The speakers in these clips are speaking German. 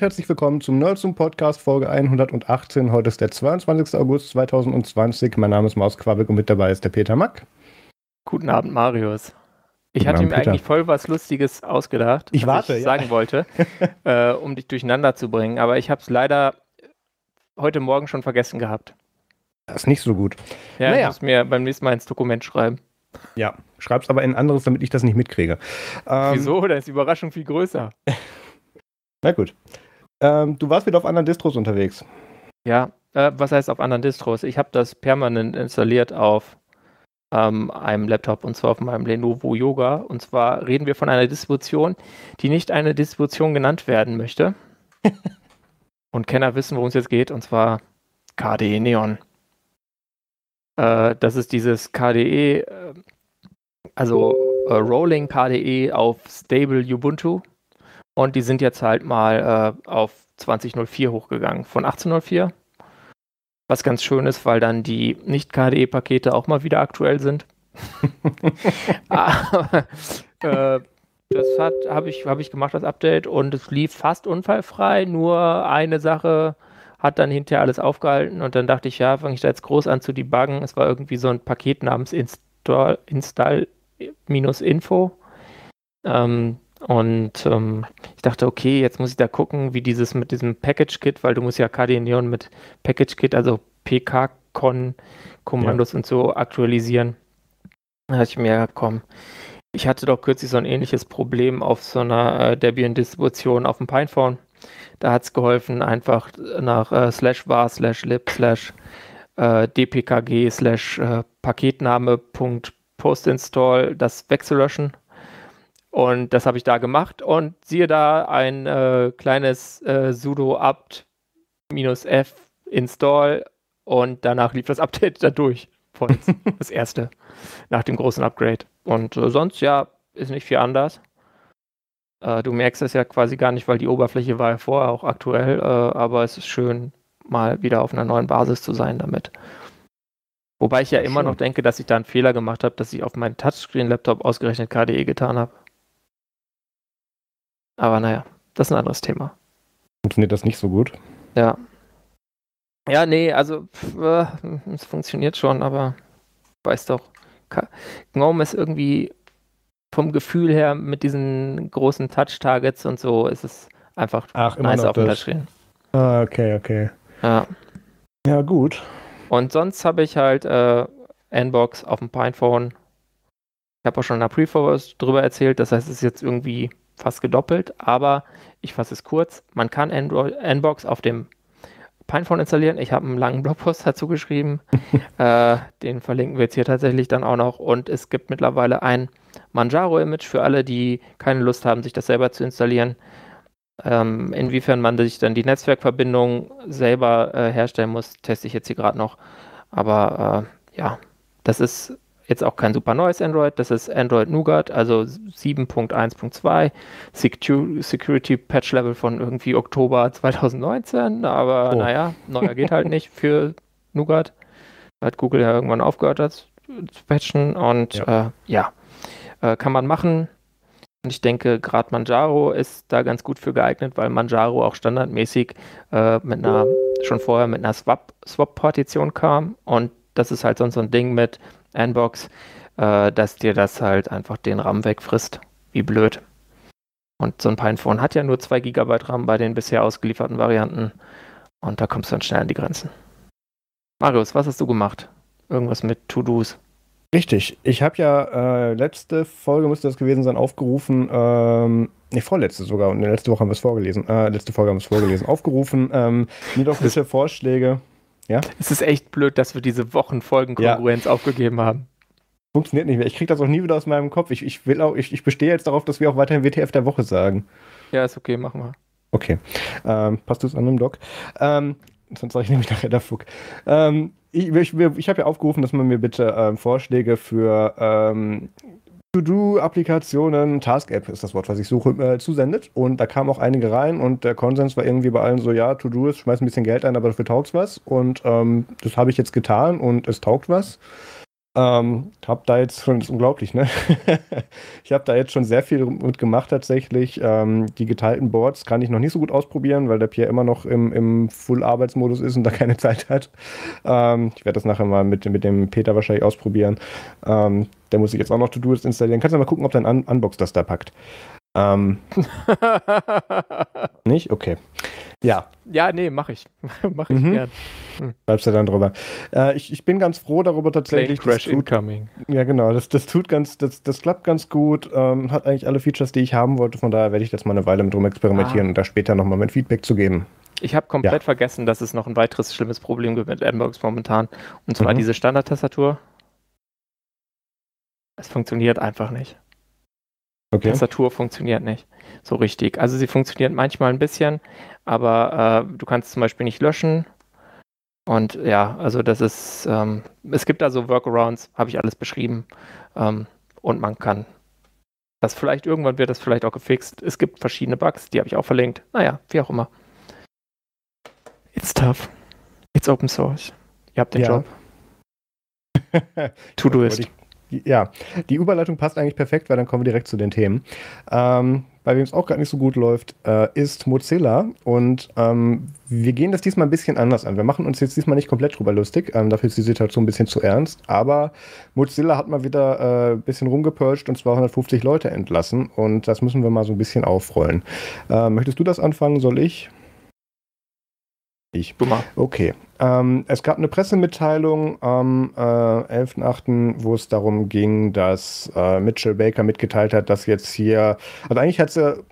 und herzlich willkommen zum Nerdsum Podcast Folge 118. Heute ist der 22. August 2020. Mein Name ist Maus Quabeck und mit dabei ist der Peter Mack. Guten Abend, Marius. Ich hatte mir eigentlich voll was Lustiges ausgedacht, ich was warte, ich ja. sagen wollte, äh, um dich durcheinander zu bringen. Aber ich habe es leider heute Morgen schon vergessen gehabt. Das ist nicht so gut. Ja, naja. ich muss mir beim nächsten Mal ins Dokument schreiben. Ja, schreib's aber in ein anderes, damit ich das nicht mitkriege. Ähm, Wieso? Da ist die Überraschung viel größer. Na gut. Ähm, du warst wieder auf anderen Distros unterwegs. Ja, äh, was heißt auf anderen Distros? Ich habe das permanent installiert auf ähm, einem Laptop und zwar auf meinem Lenovo Yoga. Und zwar reden wir von einer Distribution, die nicht eine Distribution genannt werden möchte. und Kenner wissen, worum es jetzt geht, und zwar KDE Neon. Äh, das ist dieses KDE, äh, also äh, Rolling KDE auf Stable Ubuntu. Und die sind jetzt halt mal äh, auf 2004 hochgegangen, von 1804. Was ganz schön ist, weil dann die Nicht-KDE-Pakete auch mal wieder aktuell sind. Aber äh, das habe ich, hab ich gemacht, das Update, und es lief fast unfallfrei. Nur eine Sache hat dann hinterher alles aufgehalten und dann dachte ich, ja, fange ich da jetzt groß an zu debuggen. Es war irgendwie so ein Paket namens Install-Info. Install ähm, und ähm, ich dachte, okay, jetzt muss ich da gucken, wie dieses mit diesem Package-Kit, weil du musst ja KDE Neon mit Package-Kit, also PK-Con-Kommandos ja. und so aktualisieren. Da dachte ich mir, komm, ich hatte doch kürzlich so ein ähnliches Problem auf so einer äh, Debian-Distribution auf dem Pinephone. Da hat es geholfen, einfach nach äh, slash var slash lib slash äh, dpkg slash äh, Paketname Punkt postinstall das wegzulöschen und das habe ich da gemacht und siehe da ein äh, kleines äh, sudo apt f install und danach lief das Update da durch. Von das erste nach dem großen Upgrade. Und äh, sonst ja, ist nicht viel anders. Äh, du merkst es ja quasi gar nicht, weil die Oberfläche war ja vorher auch aktuell, äh, aber es ist schön, mal wieder auf einer neuen Basis zu sein damit. Wobei ich ja, immer noch denke, dass ich da einen Fehler gemacht habe, dass ich auf meinen Touchscreen-Laptop ausgerechnet KDE getan habe. Aber naja, das ist ein anderes Thema. Funktioniert das nicht so gut? Ja. Ja, nee, also äh, es funktioniert schon, aber weiß doch, GNOME ist irgendwie vom Gefühl her mit diesen großen Touch-Targets und so ist es einfach Ach, nice auf dem Touchscreen. Ah, okay, okay. Ja. Ja, gut. Und sonst habe ich halt äh, Nbox auf dem Pinephone. Ich habe auch schon in der Preview drüber erzählt, das heißt, es ist jetzt irgendwie fast gedoppelt, aber ich fasse es kurz. Man kann Android, Nbox auf dem Pinephone installieren. Ich habe einen langen Blogpost dazu geschrieben. äh, den verlinken wir jetzt hier tatsächlich dann auch noch. Und es gibt mittlerweile ein Manjaro-Image für alle, die keine Lust haben, sich das selber zu installieren. Ähm, inwiefern man sich dann die Netzwerkverbindung selber äh, herstellen muss, teste ich jetzt hier gerade noch. Aber äh, ja, das ist jetzt auch kein super neues Android, das ist Android Nougat, also 7.1.2, Security Patch Level von irgendwie Oktober 2019, aber oh. naja, neuer geht halt nicht für Nougat. Hat Google ja irgendwann aufgehört das zu patchen und ja, äh, ja äh, kann man machen. Und ich denke, gerade Manjaro ist da ganz gut für geeignet, weil Manjaro auch standardmäßig äh, mit einer, schon vorher mit einer Swap-Partition Swap kam und das ist halt sonst so ein Ding mit Nbox, äh, dass dir das halt einfach den RAM wegfrisst. Wie blöd. Und so ein Pinephone hat ja nur 2 GB RAM bei den bisher ausgelieferten Varianten. Und da kommst du dann schnell an die Grenzen. Marius, was hast du gemacht? Irgendwas mit To-Dos. Richtig. Ich habe ja äh, letzte Folge, müsste das gewesen sein, aufgerufen, ähm, nee, vorletzte sogar, und letzte Woche haben wir es vorgelesen, äh, letzte Folge haben wir es vorgelesen, aufgerufen, ähm, mir doch bitte Vorschläge ja? Es ist echt blöd, dass wir diese Wochenfolgenkongruenz ja. aufgegeben haben. Funktioniert nicht mehr. Ich kriege das auch nie wieder aus meinem Kopf. Ich, ich, will auch, ich, ich bestehe jetzt darauf, dass wir auch weiterhin WTF der Woche sagen. Ja, ist okay, machen wir. Okay. Ähm, passt das an dem Doc? Ähm, sonst sage ich nämlich nachher der Fuck. Ähm, ich, ich, ich habe ja aufgerufen, dass man mir bitte ähm, Vorschläge für ähm, To-Do-Applikationen, Task-App ist das Wort, was ich suche, äh, zusendet. Und da kamen auch einige rein und der Konsens war irgendwie bei allen so, ja, To-Do ist, schmeiß ein bisschen Geld ein, aber dafür taugt was. Und ähm, das habe ich jetzt getan und es taugt was. Ähm, hab da jetzt schon, ist unglaublich, ne? ich habe da jetzt schon sehr viel mit gemacht tatsächlich. Ähm, die geteilten Boards kann ich noch nicht so gut ausprobieren, weil der Pierre immer noch im, im Full-Arbeitsmodus ist und da keine Zeit hat. Ähm, ich werde das nachher mal mit, mit dem Peter wahrscheinlich ausprobieren. Ähm, der muss sich jetzt auch noch To-Do's installieren. Kannst du mal gucken, ob dein Un Unbox das da packt. Ähm, nicht? Okay. Ja. Ja, nee, mache ich. mache ich mhm. gern. Hm. Bleibst du dann drüber. Äh, ich, ich bin ganz froh darüber tatsächlich. Plane Crash tut, incoming. Ja, genau. Das, das tut ganz, das, das klappt ganz gut. Ähm, hat eigentlich alle Features, die ich haben wollte. Von daher werde ich jetzt mal eine Weile mit rum experimentieren ah. und da später nochmal mein Feedback zu geben. Ich habe komplett ja. vergessen, dass es noch ein weiteres schlimmes Problem gibt mit Nbox momentan. Und zwar mhm. diese Standard-Tastatur. Es funktioniert einfach nicht. Okay. Tastatur funktioniert nicht so richtig. Also sie funktioniert manchmal ein bisschen, aber äh, du kannst zum Beispiel nicht löschen. Und ja, also das ist, ähm, es gibt da so Workarounds, habe ich alles beschrieben. Ähm, und man kann das vielleicht, irgendwann wird das vielleicht auch gefixt. Es gibt verschiedene Bugs, die habe ich auch verlinkt. Naja, wie auch immer. It's tough. It's open source. Ihr habt den ja. Job. to do it ja, die Überleitung passt eigentlich perfekt, weil dann kommen wir direkt zu den Themen. Ähm, bei wem es auch gerade nicht so gut läuft, äh, ist Mozilla. Und ähm, wir gehen das diesmal ein bisschen anders an. Wir machen uns jetzt diesmal nicht komplett drüber lustig. Ähm, dafür ist die Situation ein bisschen zu ernst. Aber Mozilla hat mal wieder äh, ein bisschen rumgepurcht und 250 Leute entlassen. Und das müssen wir mal so ein bisschen aufrollen. Äh, möchtest du das anfangen? Soll ich? Ich. Okay. Ähm, es gab eine Pressemitteilung am äh, 11.8., wo es darum ging, dass äh, Mitchell Baker mitgeteilt hat, dass jetzt hier, also eigentlich hat sie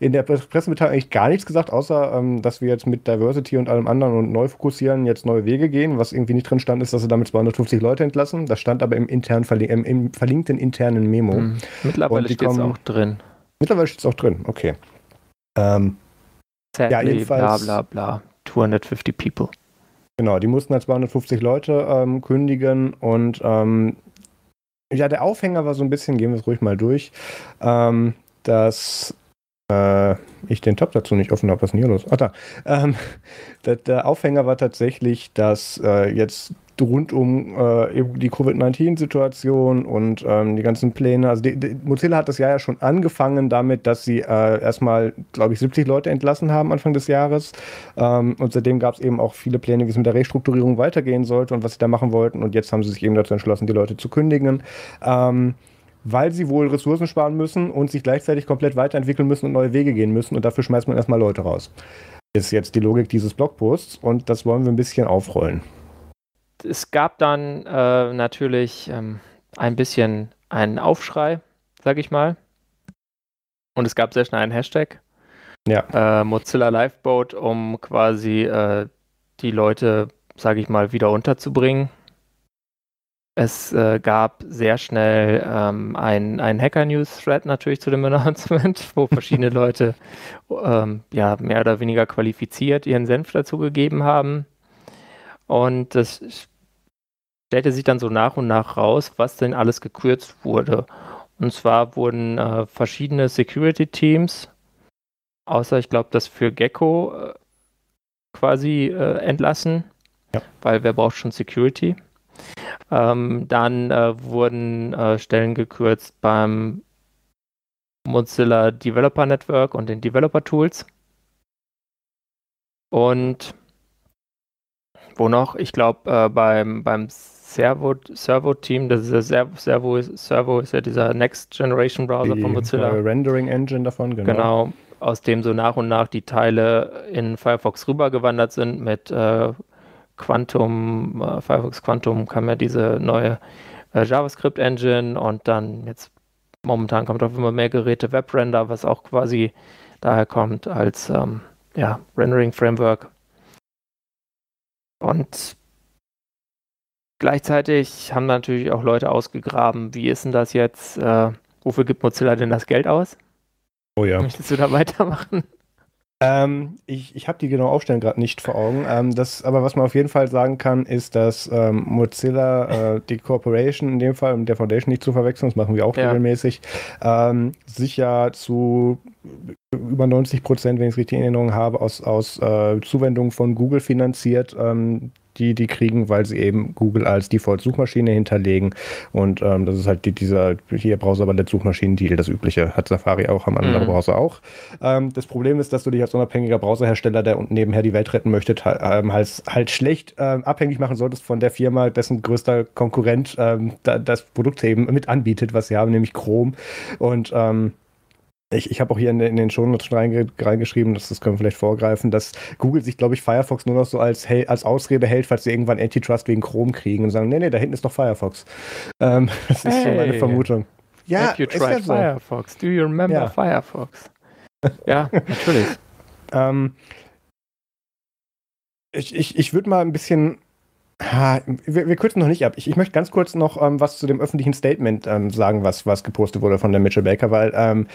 in der Pressemitteilung eigentlich gar nichts gesagt, außer ähm, dass wir jetzt mit Diversity und allem anderen und neu fokussieren, jetzt neue Wege gehen. Was irgendwie nicht drin stand, ist, dass sie damit 250 Leute entlassen. Das stand aber im, intern, im, im verlinkten internen Memo. Mhm. Mittlerweile steht es auch drin. Mittlerweile steht es auch drin, okay. Ähm, ja, jedenfalls. Bla bla bla. 250 people. Genau, die mussten halt 250 Leute ähm, kündigen und ähm, ja, der Aufhänger war so ein bisschen, gehen wir es ruhig mal durch, ähm, dass äh, ich den Tab dazu nicht offen habe. Was ist denn hier los? Ach da. Ähm, der, der, Aufhänger war tatsächlich, dass äh, jetzt rund um äh, die Covid-19-Situation und ähm, die ganzen Pläne. Also die, die, Mozilla hat das Jahr ja schon angefangen damit, dass sie äh, erstmal, glaube ich, 70 Leute entlassen haben Anfang des Jahres. Ähm, und seitdem gab es eben auch viele Pläne, wie es mit der Restrukturierung weitergehen sollte und was sie da machen wollten. Und jetzt haben sie sich eben dazu entschlossen, die Leute zu kündigen. Ähm, weil sie wohl Ressourcen sparen müssen und sich gleichzeitig komplett weiterentwickeln müssen und neue Wege gehen müssen. Und dafür schmeißt man erstmal Leute raus. Ist jetzt die Logik dieses Blogposts und das wollen wir ein bisschen aufrollen es gab dann äh, natürlich ähm, ein bisschen einen Aufschrei, sag ich mal. Und es gab sehr schnell einen Hashtag. Ja. Äh, Mozilla Lifeboat, um quasi äh, die Leute, sag ich mal, wieder unterzubringen. Es äh, gab sehr schnell ähm, einen Hacker-News-Thread natürlich zu dem Announcement, wo verschiedene Leute ähm, ja, mehr oder weniger qualifiziert ihren Senf dazu gegeben haben. Und das stellte sich dann so nach und nach raus, was denn alles gekürzt wurde. Und zwar wurden äh, verschiedene Security-Teams, außer ich glaube, das für Gecko äh, quasi äh, entlassen, ja. weil wer braucht schon Security? Ähm, dann äh, wurden äh, Stellen gekürzt beim Mozilla Developer Network und den Developer Tools. Und wo noch? Ich glaube, äh, beim, beim Servo, Servo Team, das ist ja Servo, Servo, Servo ist ja dieser Next Generation Browser die, von Mozilla. Die Rendering Engine davon, genau. Genau, aus dem so nach und nach die Teile in Firefox rübergewandert sind mit äh, Quantum, äh, Firefox Quantum kam ja diese neue äh, JavaScript Engine und dann jetzt momentan kommt auf immer mehr Geräte WebRender, was auch quasi daher kommt als ähm, ja, Rendering Framework. Und gleichzeitig haben natürlich auch Leute ausgegraben, wie ist denn das jetzt? Äh, wofür gibt Mozilla denn das Geld aus? Oh ja. Möchtest du da weitermachen? Ähm, ich ich habe die genaue Aufstellung gerade nicht vor Augen. Ähm, das, aber was man auf jeden Fall sagen kann, ist, dass ähm, Mozilla, äh, die Corporation in dem Fall, und der Foundation nicht zu verwechseln, das machen wir auch ja. regelmäßig, ähm, sich ja zu über 90 Prozent, wenn ich es richtig in Erinnerung habe, aus, aus äh, Zuwendungen von Google finanziert, ähm, die die kriegen, weil sie eben Google als Default-Suchmaschine hinterlegen. Und ähm, das ist halt die, dieser hier Browser-Ballett-Suchmaschinen-Deal, das übliche. Hat Safari auch, haben andere mhm. Browser auch. Ähm, das Problem ist, dass du dich als unabhängiger Browserhersteller, der nebenher die Welt retten möchte, ähm, halt, halt schlecht ähm, abhängig machen solltest von der Firma, dessen größter Konkurrent ähm, da, das Produkt eben mit anbietet, was sie haben, nämlich Chrome. Und ähm, ich, ich habe auch hier in, in den Shownotes reingeschrieben, dass das können wir vielleicht vorgreifen, dass Google sich, glaube ich, Firefox nur noch so als, als Ausrede hält, falls sie irgendwann Antitrust wegen Chrome kriegen und sagen, nee, nee, da hinten ist doch Firefox. Ähm, das ist hey. so meine Vermutung. Ja, Have you tried so. Firefox? Do you remember ja. Firefox? Ja, natürlich. ähm, ich ich, ich würde mal ein bisschen Ha, wir, wir, kürzen noch nicht ab. Ich, ich möchte ganz kurz noch ähm, was zu dem öffentlichen Statement ähm, sagen, was, was gepostet wurde von der Mitchell Baker, weil ähm,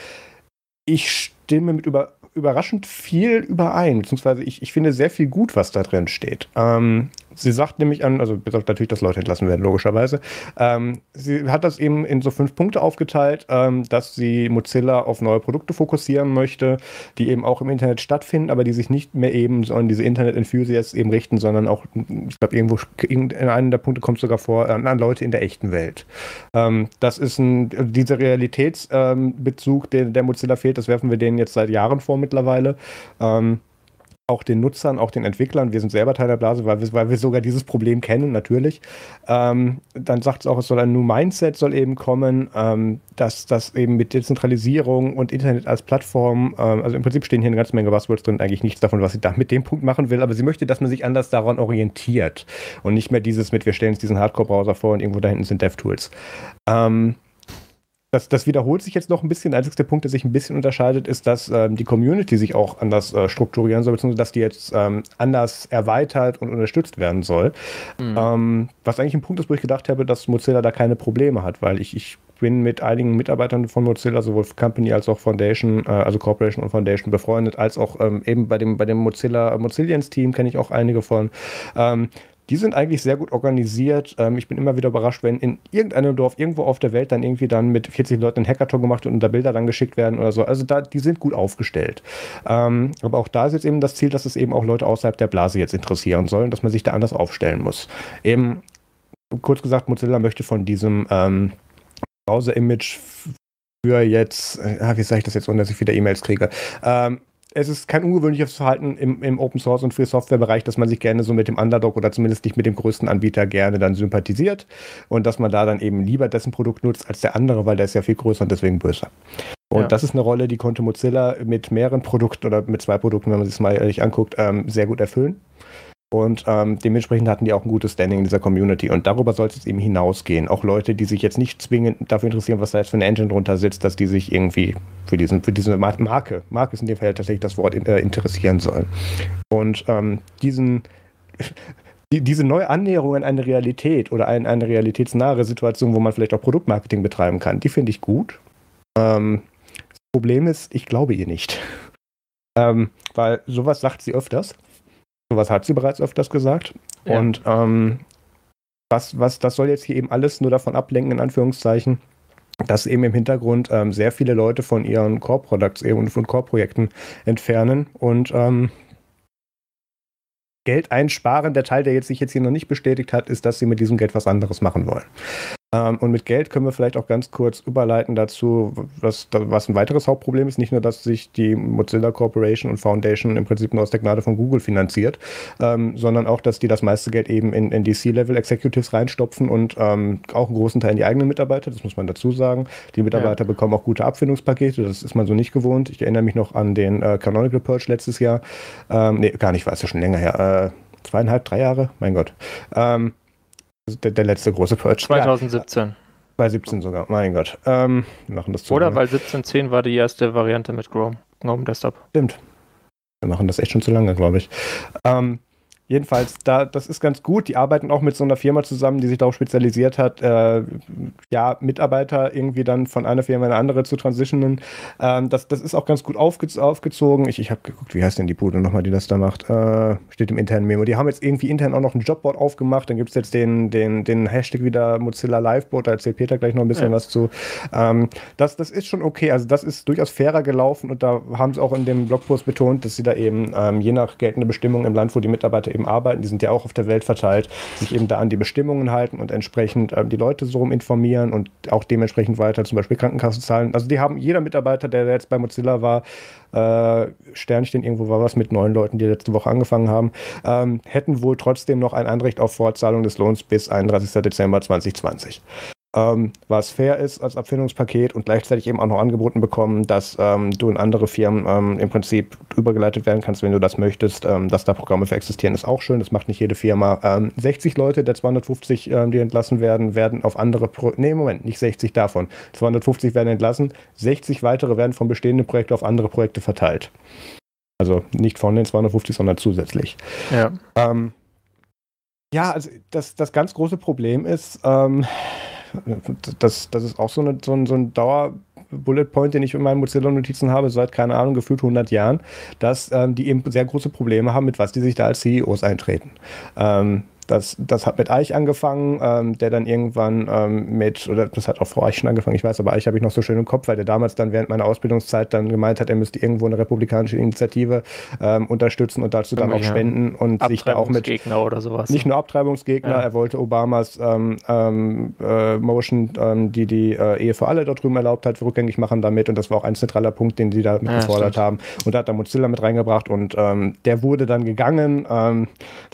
ich stimme mit über, überraschend viel überein, beziehungsweise ich, ich finde sehr viel gut, was da drin steht. Ähm, sie sagt nämlich an, also natürlich, dass Leute entlassen werden, logischerweise. Ähm, sie hat das eben in so fünf Punkte aufgeteilt, ähm, dass sie Mozilla auf neue Produkte fokussieren möchte, die eben auch im Internet stattfinden, aber die sich nicht mehr eben so an diese Internet-Enthusiasts eben richten, sondern auch, ich glaube, irgendwo in einem der Punkte kommt sogar vor, an, an Leute in der echten Welt. Ähm, das ist ein, dieser Realitätsbezug, der, der Mozilla fehlt, das werfen wir denen jetzt seit Jahren vor mittlerweile. Ähm, auch den Nutzern, auch den Entwicklern. Wir sind selber Teil der Blase, weil wir, weil wir sogar dieses Problem kennen, natürlich. Ähm, dann sagt es auch, es soll ein New Mindset soll eben kommen, ähm, dass das eben mit Dezentralisierung und Internet als Plattform, ähm, also im Prinzip stehen hier eine ganze Menge Buzzwords drin, eigentlich nichts davon, was sie da mit dem Punkt machen will, aber sie möchte, dass man sich anders daran orientiert und nicht mehr dieses mit, wir stellen uns diesen Hardcore-Browser vor und irgendwo da hinten sind DevTools. Ähm, das, das wiederholt sich jetzt noch ein bisschen. Der Punkt, der sich ein bisschen unterscheidet, ist, dass ähm, die Community sich auch anders äh, strukturieren soll, beziehungsweise dass die jetzt ähm, anders erweitert und unterstützt werden soll. Mhm. Ähm, was eigentlich ein Punkt ist, wo ich gedacht habe, dass Mozilla da keine Probleme hat, weil ich, ich bin mit einigen Mitarbeitern von Mozilla, sowohl Company als auch Foundation, äh, also Corporation und Foundation befreundet, als auch ähm, eben bei dem, bei dem Mozilla Mozillians Team kenne ich auch einige von. Die sind eigentlich sehr gut organisiert. Ähm, ich bin immer wieder überrascht, wenn in irgendeinem Dorf irgendwo auf der Welt dann irgendwie dann mit 40 Leuten ein Hackathon gemacht wird und da Bilder dann geschickt werden oder so. Also da, die sind gut aufgestellt. Ähm, aber auch da ist jetzt eben das Ziel, dass es eben auch Leute außerhalb der Blase jetzt interessieren sollen, dass man sich da anders aufstellen muss. Eben, kurz gesagt, Mozilla möchte von diesem ähm, Browser-Image für jetzt, äh, wie sage ich das jetzt, ohne dass ich wieder E-Mails kriege, ähm, es ist kein ungewöhnliches Verhalten im, im Open Source und Free Software Bereich, dass man sich gerne so mit dem Underdog oder zumindest nicht mit dem größten Anbieter gerne dann sympathisiert und dass man da dann eben lieber dessen Produkt nutzt als der andere, weil der ist ja viel größer und deswegen böser. Und ja. das ist eine Rolle, die konnte Mozilla mit mehreren Produkten oder mit zwei Produkten, wenn man sich das mal ehrlich anguckt, ähm, sehr gut erfüllen. Und ähm, dementsprechend hatten die auch ein gutes Standing in dieser Community. Und darüber sollte es eben hinausgehen. Auch Leute, die sich jetzt nicht zwingend dafür interessieren, was da jetzt für eine Engine drunter sitzt, dass die sich irgendwie für, diesen, für diese Marke, Marke ist in dem Fall tatsächlich das Wort, äh, interessieren sollen. Und ähm, diesen, die, diese neue Annäherung an eine Realität oder ein, eine realitätsnahe Situation, wo man vielleicht auch Produktmarketing betreiben kann, die finde ich gut. Ähm, das Problem ist, ich glaube ihr nicht. ähm, weil sowas sagt sie öfters. Sowas hat sie bereits öfters gesagt. Ja. Und ähm, was, was, das soll jetzt hier eben alles nur davon ablenken, in Anführungszeichen, dass eben im Hintergrund ähm, sehr viele Leute von ihren Core-Products eben und von Core-Projekten entfernen und ähm, Geld einsparen. Der Teil, der jetzt sich jetzt hier noch nicht bestätigt hat, ist, dass sie mit diesem Geld was anderes machen wollen. Ähm, und mit Geld können wir vielleicht auch ganz kurz überleiten dazu, was, was ein weiteres Hauptproblem ist. Nicht nur, dass sich die Mozilla Corporation und Foundation im Prinzip nur aus der Gnade von Google finanziert, ähm, sondern auch, dass die das meiste Geld eben in, in die C-Level Executives reinstopfen und ähm, auch einen großen Teil in die eigenen Mitarbeiter. Das muss man dazu sagen. Die Mitarbeiter ja. bekommen auch gute Abfindungspakete. Das ist man so nicht gewohnt. Ich erinnere mich noch an den äh, Canonical Purge letztes Jahr. Ähm, nee, gar nicht, war es ja schon länger her. Äh, zweieinhalb, drei Jahre? Mein Gott. Ähm, der, der letzte große Purge. 2017. Ja, 2017 sogar, mein Gott. Ähm, wir machen das Oder weil 17.10 war die erste Variante mit Chrome, Gnome Desktop. Stimmt. Wir machen das echt schon zu lange, glaube ich. Ähm, Jedenfalls, da, das ist ganz gut. Die arbeiten auch mit so einer Firma zusammen, die sich darauf spezialisiert hat, äh, ja, Mitarbeiter irgendwie dann von einer Firma in eine andere zu transitionen. Ähm, das, das ist auch ganz gut aufge aufgezogen. Ich, ich habe geguckt, wie heißt denn die Bude nochmal, die das da macht? Äh, steht im internen Memo. Die haben jetzt irgendwie intern auch noch ein Jobboard aufgemacht. Dann gibt es jetzt den, den, den Hashtag wieder Mozilla Liveboard. Da erzählt Peter gleich noch ein bisschen ja. was zu. Ähm, das, das ist schon okay. Also, das ist durchaus fairer gelaufen und da haben sie auch in dem Blogpost betont, dass sie da eben ähm, je nach geltender Bestimmung im Land, wo die Mitarbeiter eben arbeiten, die sind ja auch auf der Welt verteilt, sich eben da an die Bestimmungen halten und entsprechend ähm, die Leute so rum informieren und auch dementsprechend weiter zum Beispiel Krankenkassen zahlen. Also die haben, jeder Mitarbeiter, der jetzt bei Mozilla war, äh, Sternchen, irgendwo war was mit neun Leuten, die letzte Woche angefangen haben, ähm, hätten wohl trotzdem noch ein Anrecht auf Fortzahlung des Lohns bis 31. Dezember 2020 ähm, was fair ist als Abfindungspaket und gleichzeitig eben auch noch angeboten bekommen, dass ähm, du in andere Firmen ähm, im Prinzip übergeleitet werden kannst, wenn du das möchtest, ähm, dass da Programme für existieren, ist auch schön. Das macht nicht jede Firma. 60 ähm, Leute der 250, ähm, die entlassen werden, werden auf andere Pro Nee, Moment, nicht 60 davon. 250 werden entlassen, 60 weitere werden von bestehenden Projekten auf andere Projekte verteilt. Also nicht von den 250, sondern zusätzlich. Ja. ja, also das, das ganz große Problem ist, ähm, das, das ist auch so, eine, so ein, so ein Dauer- Bullet Point, den ich in meinen Mozilla-Notizen habe, seit, keine Ahnung, gefühlt 100 Jahren, dass ähm, die eben sehr große Probleme haben, mit was die sich da als CEOs eintreten. Ähm, das, das hat mit Eich angefangen, ähm, der dann irgendwann ähm, mit, oder das hat auch vor Eich schon angefangen, ich weiß, aber Eich habe ich noch so schön im Kopf, weil der damals dann während meiner Ausbildungszeit dann gemeint hat, er müsste irgendwo eine republikanische Initiative ähm, unterstützen und dazu dann auch spenden und sich da auch mit. oder sowas. Nicht nur Abtreibungsgegner, ja. er wollte Obamas ähm, ähm, äh, Motion, ähm, die die äh, Ehe für alle dort drüben erlaubt hat, rückgängig machen damit und das war auch ein zentraler Punkt, den sie da mit ja, gefordert stimmt. haben. Und da hat er Mozilla mit reingebracht und der wurde dann gegangen.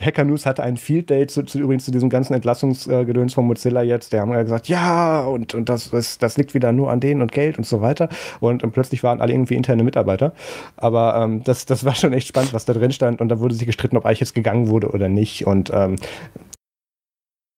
Hacker News hatte einen Field Day zu, zu, übrigens zu diesem ganzen Entlassungsgedöns von Mozilla jetzt, der haben ja gesagt, ja, und, und das, das, das liegt wieder nur an denen und Geld und so weiter. Und, und plötzlich waren alle irgendwie interne Mitarbeiter. Aber ähm, das, das war schon echt spannend, was da drin stand. Und da wurde sich gestritten, ob eigentlich jetzt gegangen wurde oder nicht. Und ähm,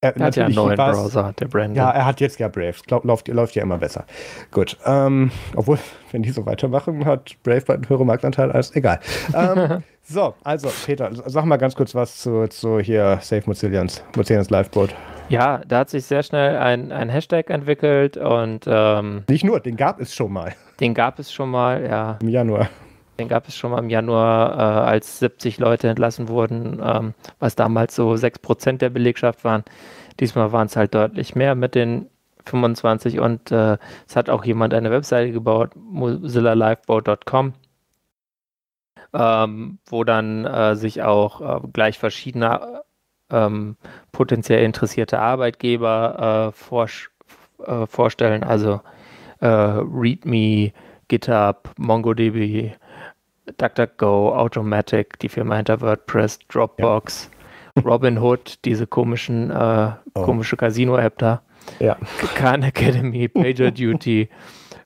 er, er hat ja einen neuen Browser, der Brandon. Ja, er hat jetzt ja Brave. Glaub, läuft, läuft ja immer besser. Gut. Ähm, obwohl, wenn die so weitermachen, hat Brave bald einen höheren Marktanteil als egal. Ähm, so, also Peter, sag mal ganz kurz was zu, zu hier Save Mozillians, Mozillians Liveboat. Ja, da hat sich sehr schnell ein, ein Hashtag entwickelt und ähm, nicht nur, den gab es schon mal. Den gab es schon mal, ja. Im Januar. Den gab es schon mal im Januar, äh, als 70 Leute entlassen wurden, ähm, was damals so 6% der Belegschaft waren. Diesmal waren es halt deutlich mehr mit den 25 und äh, es hat auch jemand eine Webseite gebaut, mozillalifeboat.com, ähm, wo dann äh, sich auch äh, gleich verschiedene ähm, potenziell interessierte Arbeitgeber äh, vor, äh, vorstellen, also README, GitHub, MongoDB, DuckDuckGo, Automatic, die Firma hinter WordPress, Dropbox, ja. Robinhood, diese komischen, äh, oh. komische Casino-App da. Ja. Khan Academy, PagerDuty,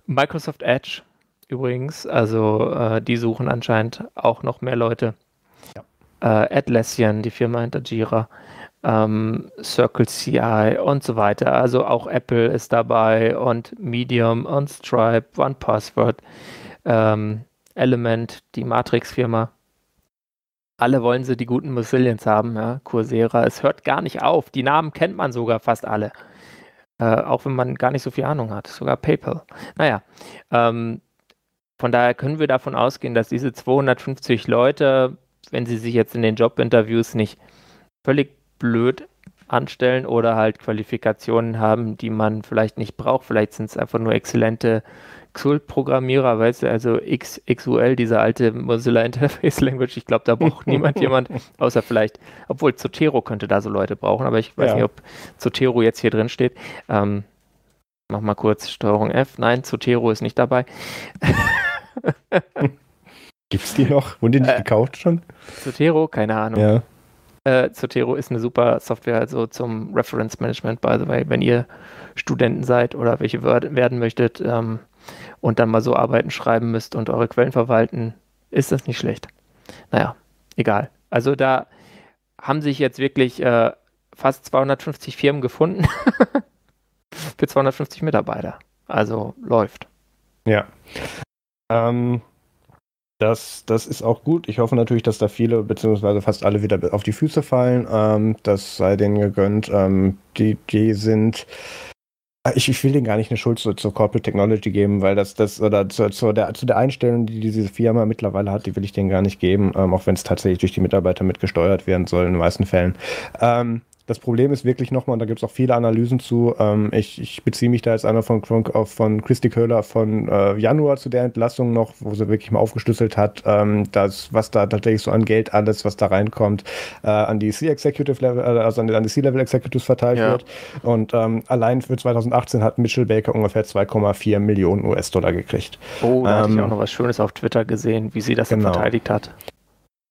Microsoft Edge übrigens. Also äh, die suchen anscheinend auch noch mehr Leute. Ja. Äh, Atlassian, die Firma hinter Jira, ähm, Circle CI und so weiter. Also auch Apple ist dabei und Medium und Stripe, OnePassword. Ähm, Element, die Matrix-Firma. Alle wollen sie die guten Mozillians haben, ja. Coursera, es hört gar nicht auf. Die Namen kennt man sogar fast alle. Äh, auch wenn man gar nicht so viel Ahnung hat. Sogar PayPal. Naja, ähm, von daher können wir davon ausgehen, dass diese 250 Leute, wenn sie sich jetzt in den Jobinterviews nicht völlig blöd anstellen oder halt Qualifikationen haben, die man vielleicht nicht braucht, vielleicht sind es einfach nur exzellente XUL-Programmierer, weißt du, also XUL, diese alte Mozilla Interface Language, ich glaube, da braucht niemand jemand, außer vielleicht, obwohl Zotero könnte da so Leute brauchen, aber ich weiß ja. nicht, ob Zotero jetzt hier drin steht. Ähm, mach mal kurz Steuerung F. Nein, Zotero ist nicht dabei. Gibt's die noch? Wurden die nicht äh, gekauft schon? Zotero, keine Ahnung. Ja. Äh, Zotero ist eine super Software also zum Reference Management, by the way, wenn ihr Studenten seid oder welche werden möchtet, ähm, und dann mal so Arbeiten schreiben müsst und eure Quellen verwalten, ist das nicht schlecht. Naja, egal. Also da haben sich jetzt wirklich äh, fast 250 Firmen gefunden für 250 Mitarbeiter. Also läuft. Ja. Ähm, das, das ist auch gut. Ich hoffe natürlich, dass da viele, beziehungsweise fast alle wieder auf die Füße fallen. Ähm, das sei denen gegönnt. Ähm, die, die sind ich, ich will denen gar nicht eine Schuld zur, zur Corporate Technology geben, weil das, das oder zu, zu, der, zu der Einstellung, die diese Firma mittlerweile hat, die will ich denen gar nicht geben, ähm, auch wenn es tatsächlich durch die Mitarbeiter mitgesteuert werden soll in den meisten Fällen. Ähm, Das Problem ist wirklich nochmal, und da gibt es auch viele Analysen zu, ähm, ich, ich, beziehe mich da jetzt einmal von, von, von Christy Köhler von äh, Januar zu der Entlassung noch, wo sie wirklich mal aufgeschlüsselt hat, ähm, dass, was da tatsächlich so an Geld alles, was da reinkommt, äh, an die C-Executive Level, äh, also an die C-Level Executives verteilt ja. wird. Und ähm, allein für 2018 hat Mitchell Baker ungefähr 2,4 Millionen US-Dollar gekriegt. Oh, da hatte ich ähm, auch noch was Schönes auf Twitter gesehen, wie sie das genau. verteidigt hat.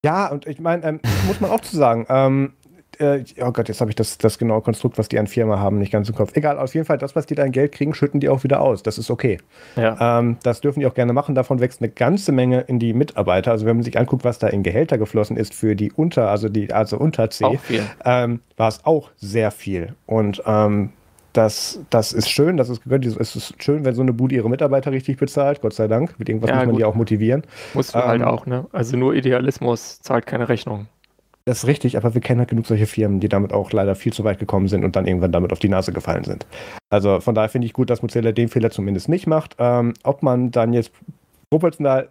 Ja, und ich meine, ähm, muss man auch zu sagen, ähm, äh, oh Gott, jetzt habe ich das, das genaue Konstrukt, was die an Firma haben, nicht ganz im Kopf. Egal, auf jeden Fall, das, was die da an Geld kriegen, schütten die auch wieder aus. Das ist okay. Ja. Ähm, das dürfen die auch gerne machen. Davon wächst eine ganze Menge in die Mitarbeiter. Also wenn man sich anguckt, was da in Gehälter geflossen ist für die unter, also die, also unter C, ähm, war es auch sehr viel. Und ähm, das, das ist schön, das ist gegönnt. Es ist schön, wenn so eine Bude ihre Mitarbeiter richtig bezahlt, Gott sei Dank. Mit irgendwas ja, muss man gut. die auch motivieren. Muss man halt ähm, halt auch, ne? Also nur Idealismus zahlt keine Rechnung. Das ist richtig, aber wir kennen halt genug solche Firmen, die damit auch leider viel zu weit gekommen sind und dann irgendwann damit auf die Nase gefallen sind. Also von daher finde ich gut, dass Mozilla den Fehler zumindest nicht macht. Ähm, ob man dann jetzt proportional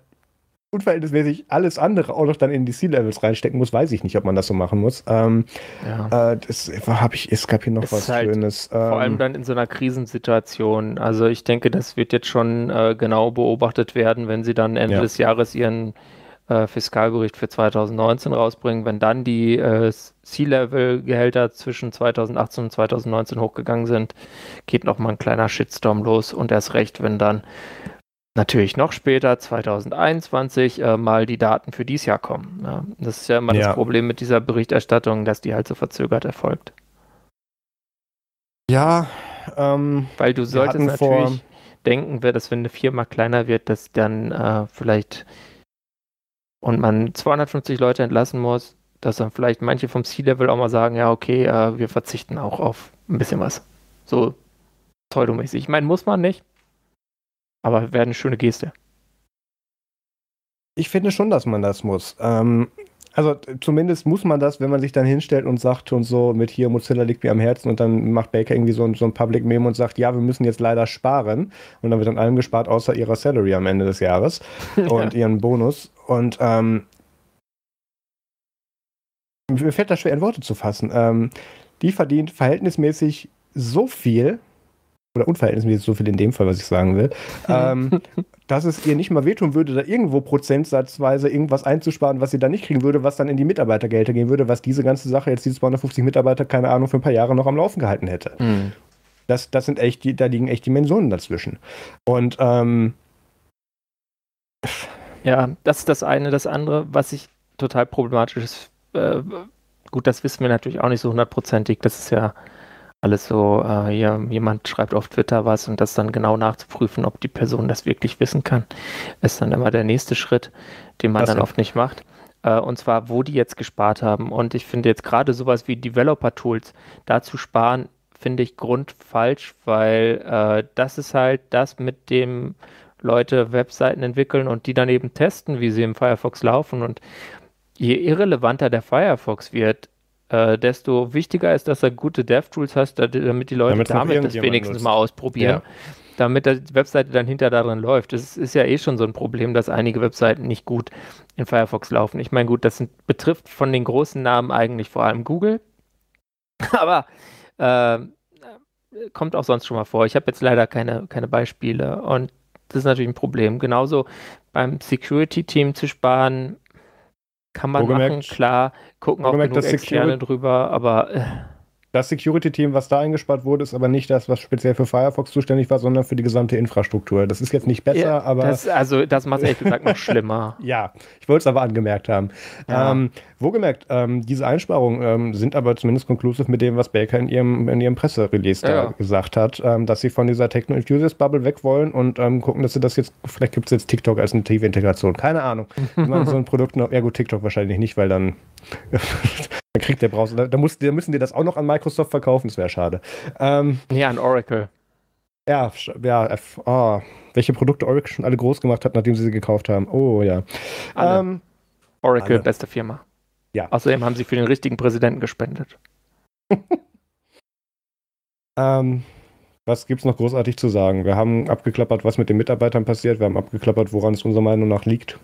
unverhältnismäßig alles andere auch noch dann in die C-Levels reinstecken muss, weiß ich nicht, ob man das so machen muss. Ähm, ja. äh, das habe ich, es gab hier noch es was halt Schönes. Ähm, vor allem dann in so einer Krisensituation. Also ich denke, das wird jetzt schon äh, genau beobachtet werden, wenn sie dann Ende ja. des Jahres ihren äh, Fiskalbericht für 2019 rausbringen. Wenn dann die äh, C-Level-Gehälter zwischen 2018 und 2019 hochgegangen sind, geht nochmal ein kleiner Shitstorm los und erst recht, wenn dann natürlich noch später, 2021, äh, mal die Daten für dieses Jahr kommen. Ja, das ist ja immer ja. das Problem mit dieser Berichterstattung, dass die halt so verzögert erfolgt. Ja, ähm, weil du solltest natürlich denken, dass wenn eine Firma kleiner wird, dass dann äh, vielleicht und man 250 Leute entlassen muss, dass dann vielleicht manche vom C-Level auch mal sagen, ja, okay, äh, wir verzichten auch auf ein bisschen was. So pseudomäßig. Ich meine, muss man nicht, aber wäre eine schöne Geste. Ich finde schon, dass man das muss. Ähm, also zumindest muss man das, wenn man sich dann hinstellt und sagt und so mit hier Mozilla liegt mir am Herzen und dann macht Baker irgendwie so ein, so ein Public Memo und sagt, ja, wir müssen jetzt leider sparen. Und dann wird an allem gespart, außer ihrer Salary am Ende des Jahres und ihren Bonus. Und ähm, mir fällt das schwer in Worte zu fassen. Ähm, die verdient verhältnismäßig so viel oder unverhältnismäßig so viel in dem Fall, was ich sagen will, ähm, dass es ihr nicht mal wehtun würde, da irgendwo prozentsatzweise irgendwas einzusparen, was sie dann nicht kriegen würde, was dann in die Mitarbeitergelder gehen würde, was diese ganze Sache jetzt diese 250 Mitarbeiter, keine Ahnung, für ein paar Jahre noch am Laufen gehalten hätte. Mhm. Das, das sind echt, die, da liegen echt Dimensionen dazwischen. Und ähm, ja, das ist das eine. Das andere, was ich total problematisch ist, äh, gut, das wissen wir natürlich auch nicht so hundertprozentig. Das ist ja alles so, äh, ja, jemand schreibt auf Twitter was und das dann genau nachzuprüfen, ob die Person das wirklich wissen kann, ist dann immer der nächste Schritt, den man das dann oft nicht macht. Äh, und zwar, wo die jetzt gespart haben. Und ich finde jetzt gerade sowas wie Developer-Tools, da zu sparen, finde ich grundfalsch, weil äh, das ist halt das, mit dem Leute Webseiten entwickeln und die dann eben testen, wie sie im Firefox laufen. Und je irrelevanter der Firefox wird, äh, desto wichtiger ist, dass er gute DevTools hast, damit die Leute damit das wenigstens nutzt. mal ausprobieren. Ja. Damit die Webseite dann hinter darin läuft. Es ist ja eh schon so ein Problem, dass einige Webseiten nicht gut in Firefox laufen. Ich meine, gut, das sind, betrifft von den großen Namen eigentlich vor allem Google. Aber äh, kommt auch sonst schon mal vor. Ich habe jetzt leider keine, keine Beispiele und das ist natürlich ein Problem. Genauso beim Security-Team zu sparen, kann man machen, klar, gucken auch genug Externe drüber, aber äh, das Security-Team, was da eingespart wurde, ist aber nicht das, was speziell für Firefox zuständig war, sondern für die gesamte Infrastruktur. Das ist jetzt nicht besser, ja, aber. Das, also, das macht es ehrlich gesagt noch schlimmer. ja, ich wollte es aber angemerkt haben. Ja. Ähm, wo gemerkt, ähm, diese Einsparungen ähm, sind aber zumindest konklusiv mit dem, was Baker in ihrem, in ihrem Presserelease ja. da gesagt hat, ähm, dass sie von dieser Techno-Enthusiast-Bubble weg wollen und ähm, gucken, dass sie das jetzt, vielleicht gibt es jetzt TikTok als eine tiefe Integration. Keine Ahnung. Wenn man so ein Produkt noch, ja gut, TikTok wahrscheinlich nicht, weil dann dann kriegt der Browser, da, muss, da müssen die das auch noch an Microsoft verkaufen, das wäre schade. Ähm, ja, an Oracle. Ja, ja, oh, welche Produkte Oracle schon alle groß gemacht hat, nachdem sie sie gekauft haben. Oh ja. Ähm, Oracle, alle. beste Firma. Ja. Außerdem haben sie für den richtigen Präsidenten gespendet. ähm, was gibt es noch großartig zu sagen? Wir haben abgeklappert, was mit den Mitarbeitern passiert. Wir haben abgeklappert, woran es unserer Meinung nach liegt.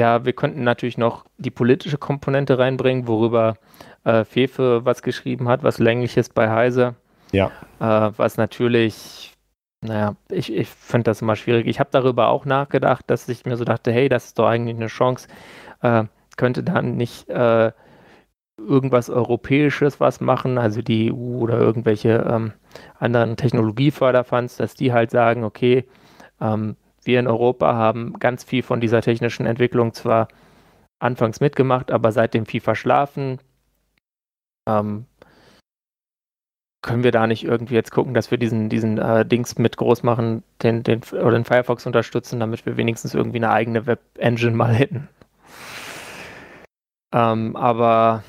Ja, wir könnten natürlich noch die politische Komponente reinbringen, worüber äh, Fefe was geschrieben hat, was längliches bei Heise. Ja. Äh, was natürlich, naja, ich, ich finde das immer schwierig. Ich habe darüber auch nachgedacht, dass ich mir so dachte, hey, das ist doch eigentlich eine Chance. Äh, könnte dann nicht äh, irgendwas Europäisches was machen, also die EU oder irgendwelche ähm, anderen Technologieförderfonds, dass die halt sagen, okay, ähm, wir in Europa haben ganz viel von dieser technischen Entwicklung zwar anfangs mitgemacht, aber seitdem viel verschlafen. Ähm, können wir da nicht irgendwie jetzt gucken, dass wir diesen, diesen äh, Dings mit groß machen, den, den, oder den Firefox unterstützen, damit wir wenigstens irgendwie eine eigene Web-Engine mal hätten. Ähm, aber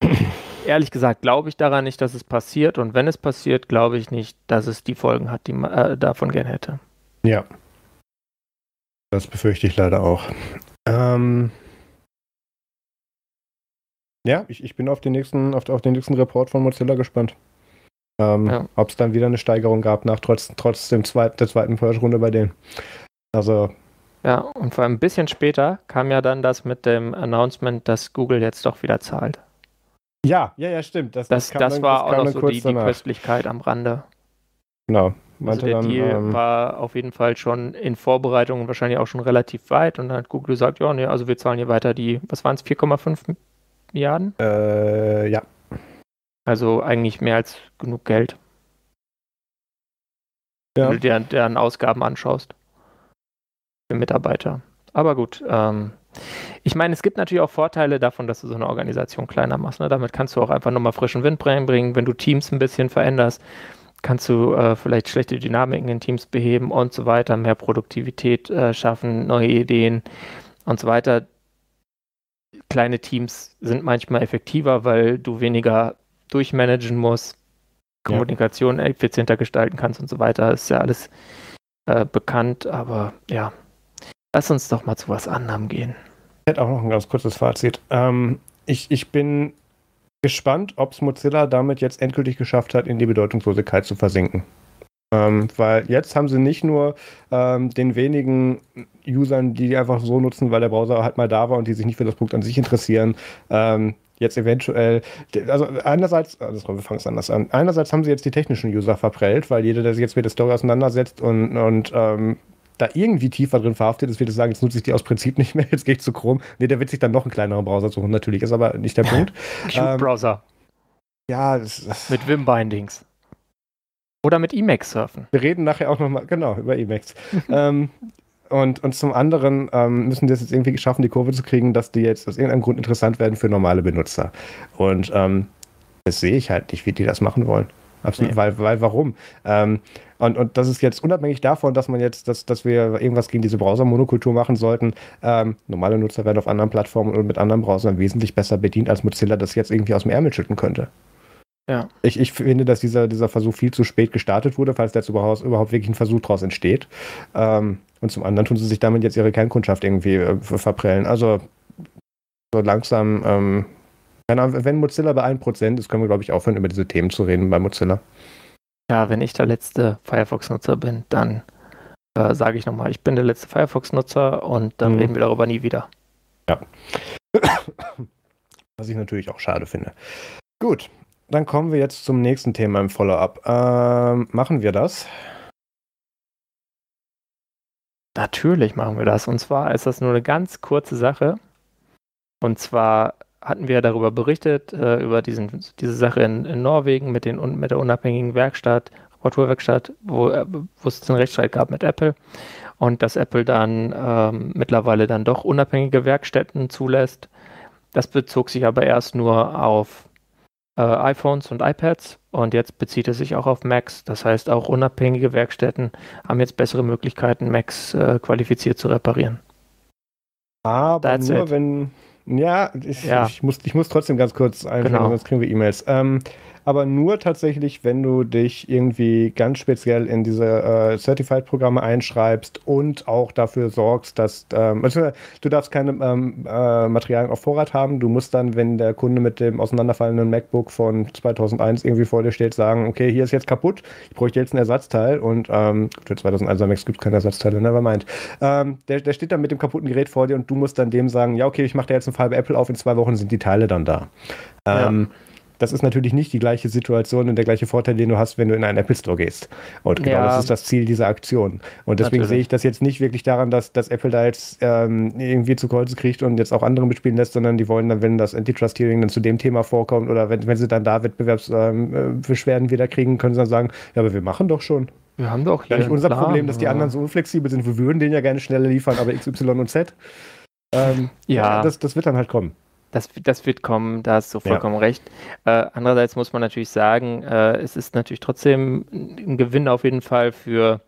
ehrlich gesagt glaube ich daran nicht, dass es passiert. Und wenn es passiert, glaube ich nicht, dass es die Folgen hat, die man äh, davon gern hätte. Ja. Das befürchte ich leider auch. Ähm, ja, ich, ich bin auf den nächsten, auf, auf den nächsten Report von Mozilla gespannt. Ähm, ja. Ob es dann wieder eine Steigerung gab nach trotz, trotz dem zweit, der zweiten Purge-Runde bei denen. Also. Ja, und vor allem ein bisschen später kam ja dann das mit dem Announcement, dass Google jetzt doch wieder zahlt. Ja, ja, ja, stimmt. Das, das, das, das dann, war auch noch so die, die Köstlichkeit am Rande. Genau. Also der dann, Deal ähm, war auf jeden Fall schon in Vorbereitung und wahrscheinlich auch schon relativ weit. Und dann hat Google gesagt, ja, nee, also wir zahlen hier weiter die, was waren es, 4,5 Milliarden? Äh, ja. Also eigentlich mehr als genug Geld. Ja. Wenn du dir deren Ausgaben anschaust. Für Mitarbeiter. Aber gut, ähm, ich meine, es gibt natürlich auch Vorteile davon, dass du so eine Organisation kleiner machst. Ne? Damit kannst du auch einfach nochmal frischen Wind bringen, wenn du Teams ein bisschen veränderst kannst du äh, vielleicht schlechte Dynamiken in Teams beheben und so weiter, mehr Produktivität äh, schaffen, neue Ideen und so weiter. Kleine Teams sind manchmal effektiver, weil du weniger durchmanagen musst, Kommunikation ja. effizienter gestalten kannst und so weiter. ist ja alles äh, bekannt, aber ja, lass uns doch mal zu was anderem gehen. Ich hätte auch noch ein ganz kurzes Fazit. Ähm, ich, ich bin gespannt, ob es Mozilla damit jetzt endgültig geschafft hat, in die Bedeutungslosigkeit zu versinken. Ähm, weil jetzt haben sie nicht nur ähm, den wenigen Usern, die, die einfach so nutzen, weil der Browser halt mal da war und die sich nicht für das Produkt an sich interessieren, ähm, jetzt eventuell, also einerseits, also wir fangen es anders an, einerseits haben sie jetzt die technischen User verprellt, weil jeder, der sich jetzt mit der Story auseinandersetzt und, und ähm, da irgendwie tiefer drin verhaftet ist, wird es sagen, jetzt nutze ich die aus Prinzip nicht mehr, jetzt gehe ich zu Chrome. Nee, der wird sich dann noch einen kleineren Browser suchen, natürlich, ist aber nicht der Punkt. Cube-Browser. Ähm, ja, das, das Mit Wim-Bindings. Oder mit Emacs surfen. Wir reden nachher auch nochmal, genau, über Emacs. ähm, und, und zum anderen ähm, müssen die es jetzt irgendwie schaffen, die Kurve zu kriegen, dass die jetzt aus irgendeinem Grund interessant werden für normale Benutzer. Und ähm, das sehe ich halt nicht, wie die das machen wollen. Absolut, nee. weil, weil warum? Ähm, und, und das ist jetzt unabhängig davon, dass man jetzt, dass, dass wir irgendwas gegen diese Browser-Monokultur machen sollten. Ähm, normale Nutzer werden auf anderen Plattformen und mit anderen Browsern wesentlich besser bedient, als Mozilla das jetzt irgendwie aus dem Ärmel schütten könnte. Ja. Ich, ich finde, dass dieser, dieser Versuch viel zu spät gestartet wurde, falls jetzt überhaupt, überhaupt wirklich ein Versuch daraus entsteht. Ähm, und zum anderen tun sie sich damit jetzt ihre Kernkundschaft irgendwie äh, verprellen. Also so langsam ähm, wenn Mozilla bei 1% ist, können wir, glaube ich, aufhören, über diese Themen zu reden bei Mozilla. Ja, wenn ich der letzte Firefox-Nutzer bin, dann äh, sage ich nochmal, ich bin der letzte Firefox-Nutzer und dann mhm. reden wir darüber nie wieder. Ja. Was ich natürlich auch schade finde. Gut, dann kommen wir jetzt zum nächsten Thema im Follow-up. Ähm, machen wir das? Natürlich machen wir das. Und zwar ist das nur eine ganz kurze Sache. Und zwar hatten wir darüber berichtet, äh, über diesen, diese Sache in, in, Norwegen mit, den, mit der unabhängigen Werkstatt, Reparaturwerkstatt, wo, äh, wo es einen Rechtsstreit gab mit Apple und dass Apple dann ähm, mittlerweile dann doch unabhängige Werkstätten zulässt. Das bezog sich aber erst nur auf äh, iPhones und iPads und jetzt bezieht es sich auch auf Macs. Das heißt, auch unabhängige Werkstätten haben jetzt bessere Möglichkeiten, Macs äh, qualifiziert zu reparieren. Aber That's nur, it. wenn ja ich, ja, ich, muss, ich muss trotzdem ganz kurz einstellen, genau. sonst kriegen wir E-Mails. Ähm, aber nur tatsächlich, wenn du dich irgendwie ganz speziell in diese äh, Certified-Programme einschreibst und auch dafür sorgst, dass ähm, also, du darfst keine ähm, äh, Materialien auf Vorrat haben. Du musst dann, wenn der Kunde mit dem auseinanderfallenden MacBook von 2001 irgendwie vor dir steht, sagen, okay, hier ist jetzt kaputt, ich bräuchte jetzt ein Ersatzteil und ähm, für 2001er Macs gibt es keine Ersatzteile, nevermind. Ähm, der, der steht dann mit dem kaputten Gerät vor dir und du musst dann dem sagen, ja, okay, ich mache da jetzt einen Fall bei Apple auf, in zwei Wochen sind die Teile dann da. Ähm, ja. Das ist natürlich nicht die gleiche Situation und der gleiche Vorteil, den du hast, wenn du in einen Apple Store gehst. Und genau ja. das ist das Ziel dieser Aktion. Und deswegen natürlich. sehe ich das jetzt nicht wirklich daran, dass, dass Apple da jetzt ähm, irgendwie zu Kreuz kriegt und jetzt auch andere mitspielen lässt, sondern die wollen dann, wenn das Antitrust-Hearing dann zu dem Thema vorkommt oder wenn, wenn sie dann da Wettbewerbsbeschwerden ähm, wieder kriegen, können sie dann sagen, ja, aber wir machen doch schon. Wir haben doch hier. Ja, nicht unser Plan, Problem, dass die anderen so unflexibel sind. Wir würden den ja gerne schneller liefern, aber XY und Z. Ähm, ja. Das, das wird dann halt kommen. Das, das wird kommen, da hast du vollkommen ja. recht. Äh, andererseits muss man natürlich sagen, äh, es ist natürlich trotzdem ein Gewinn auf jeden Fall für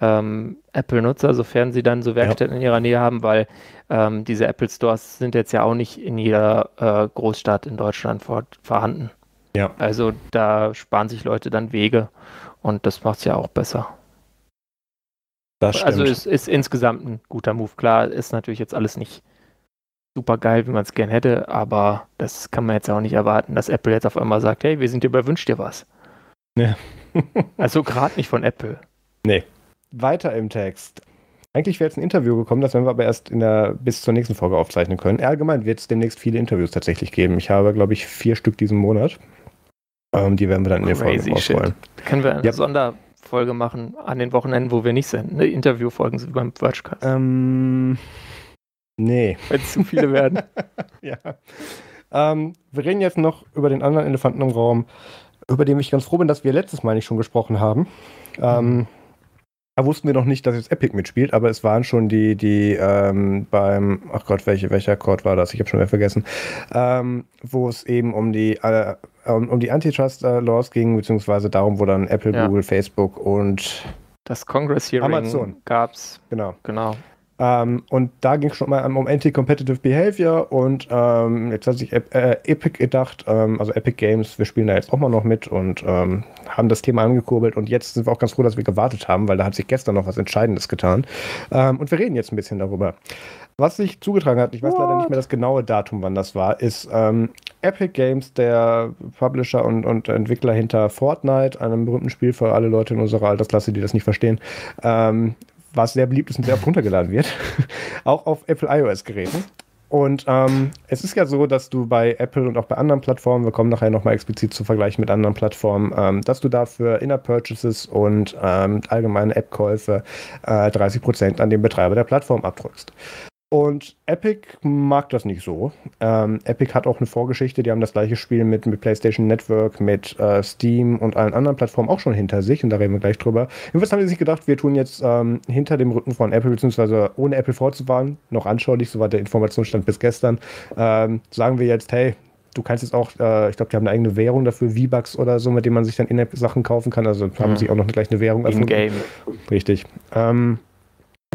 ähm, Apple-Nutzer, sofern sie dann so Werkstätten ja. in ihrer Nähe haben, weil ähm, diese Apple Stores sind jetzt ja auch nicht in jeder äh, Großstadt in Deutschland vor, vorhanden. Ja. Also da sparen sich Leute dann Wege und das macht es ja auch besser. Das also stimmt. Also ist, ist insgesamt ein guter Move. Klar, ist natürlich jetzt alles nicht super geil, wie man es gern hätte, aber das kann man jetzt auch nicht erwarten, dass Apple jetzt auf einmal sagt, hey, wir sind dir bei Wünsch dir was. Ja. also gerade nicht von Apple. Nee. Weiter im Text. Eigentlich wäre jetzt ein Interview gekommen, das werden wir aber erst in der, bis zur nächsten Folge aufzeichnen können. Allgemein wird es demnächst viele Interviews tatsächlich geben. Ich habe, glaube ich, vier Stück diesen Monat. Ähm, die werden wir dann in der Folge rausholen. Können wir eine ja. Sonderfolge machen an den Wochenenden, wo wir nicht sind? Ne? Interviewfolgen sind beim Virtucast. Ähm, Nee. Wenn es zu viele werden. ja. Ähm, wir reden jetzt noch über den anderen Elefanten im Raum, über den ich ganz froh bin, dass wir letztes Mal nicht schon gesprochen haben. Ähm, da wussten wir noch nicht, dass jetzt Epic mitspielt, aber es waren schon die, die ähm, beim, ach Gott, welche, welcher Chord war das? Ich habe schon wieder vergessen. Ähm, wo es eben um die, äh, um, um die Antitrust-Laws ging, beziehungsweise darum, wo dann Apple, ja. Google, Facebook und das Congress Hearing Amazon gab's. Genau. Genau. Ähm, und da ging es schon mal um Anti-Competitive Behavior und ähm, jetzt hat sich äh, Epic gedacht, ähm, also Epic Games, wir spielen da jetzt auch mal noch mit und ähm, haben das Thema angekurbelt und jetzt sind wir auch ganz froh, dass wir gewartet haben, weil da hat sich gestern noch was Entscheidendes getan. Ähm, und wir reden jetzt ein bisschen darüber. Was sich zugetragen hat, ich weiß What? leider nicht mehr das genaue Datum, wann das war, ist ähm, Epic Games, der Publisher und, und, Entwickler hinter Fortnite, einem berühmten Spiel für alle Leute in unserer Altersklasse, die das nicht verstehen, was sehr beliebt ist und sehr oft runtergeladen wird, auch auf Apple iOS-Geräten. Und ähm, es ist ja so, dass du bei Apple und auch bei anderen Plattformen, wir kommen nachher nochmal explizit zu vergleichen mit anderen Plattformen, ähm, dass du dafür Inner Purchases und ähm, allgemeine App-Käufe äh, 30% an den Betreiber der Plattform abdrückst. Und Epic mag das nicht so. Ähm, Epic hat auch eine Vorgeschichte, die haben das gleiche Spiel mit, mit PlayStation Network, mit äh, Steam und allen anderen Plattformen auch schon hinter sich und da reden wir gleich drüber. Jedenfalls haben sie sich gedacht, wir tun jetzt ähm, hinter dem Rücken von Apple, beziehungsweise ohne Apple vorzuwarnen, noch anschaulich, so war der Informationsstand bis gestern, ähm, sagen wir jetzt, hey, du kannst jetzt auch, äh, ich glaube, die haben eine eigene Währung dafür, V-Bucks oder so, mit dem man sich dann In-App-Sachen kaufen kann. Also haben mhm. sie auch noch gleich eine Währung. Im Game. Richtig. Ähm,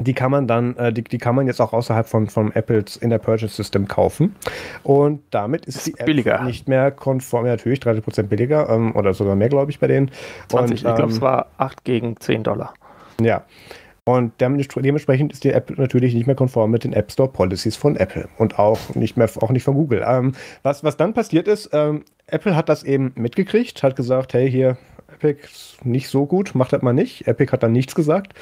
die kann man dann, äh, die, die kann man jetzt auch außerhalb von, von Apples in der Purchase System kaufen. Und damit ist, ist die App billiger. nicht mehr konform, ja, natürlich 30% billiger ähm, oder sogar mehr, glaube ich, bei denen. 20, Und, ich glaube, ähm, es war 8 gegen 10 Dollar. Ja. Und dementsprechend ist die App natürlich nicht mehr konform mit den App Store Policies von Apple und auch nicht mehr, auch nicht von Google. Ähm, was, was dann passiert ist, ähm, Apple hat das eben mitgekriegt, hat gesagt, hey, hier, Epic nicht so gut, macht das mal nicht. Epic hat dann nichts gesagt.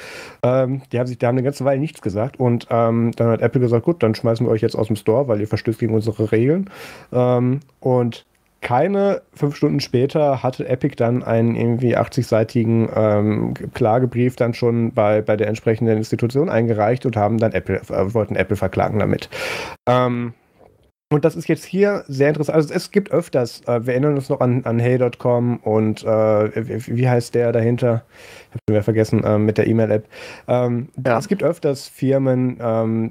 Ähm, die haben sich, die haben eine ganze Weile nichts gesagt und ähm, dann hat Apple gesagt, gut, dann schmeißen wir euch jetzt aus dem Store, weil ihr verstößt gegen unsere Regeln. Ähm, und keine fünf Stunden später hatte Epic dann einen irgendwie 80-seitigen ähm, Klagebrief dann schon bei, bei der entsprechenden Institution eingereicht und haben dann Apple, äh, wollten Apple verklagen damit. Ähm, und das ist jetzt hier sehr interessant. Also es gibt öfters, äh, wir erinnern uns noch an, an Hey.com und äh, wie heißt der dahinter? Ich habe schon vergessen, äh, mit der E-Mail-App. Ähm, ja. Es gibt öfters Firmen, ähm,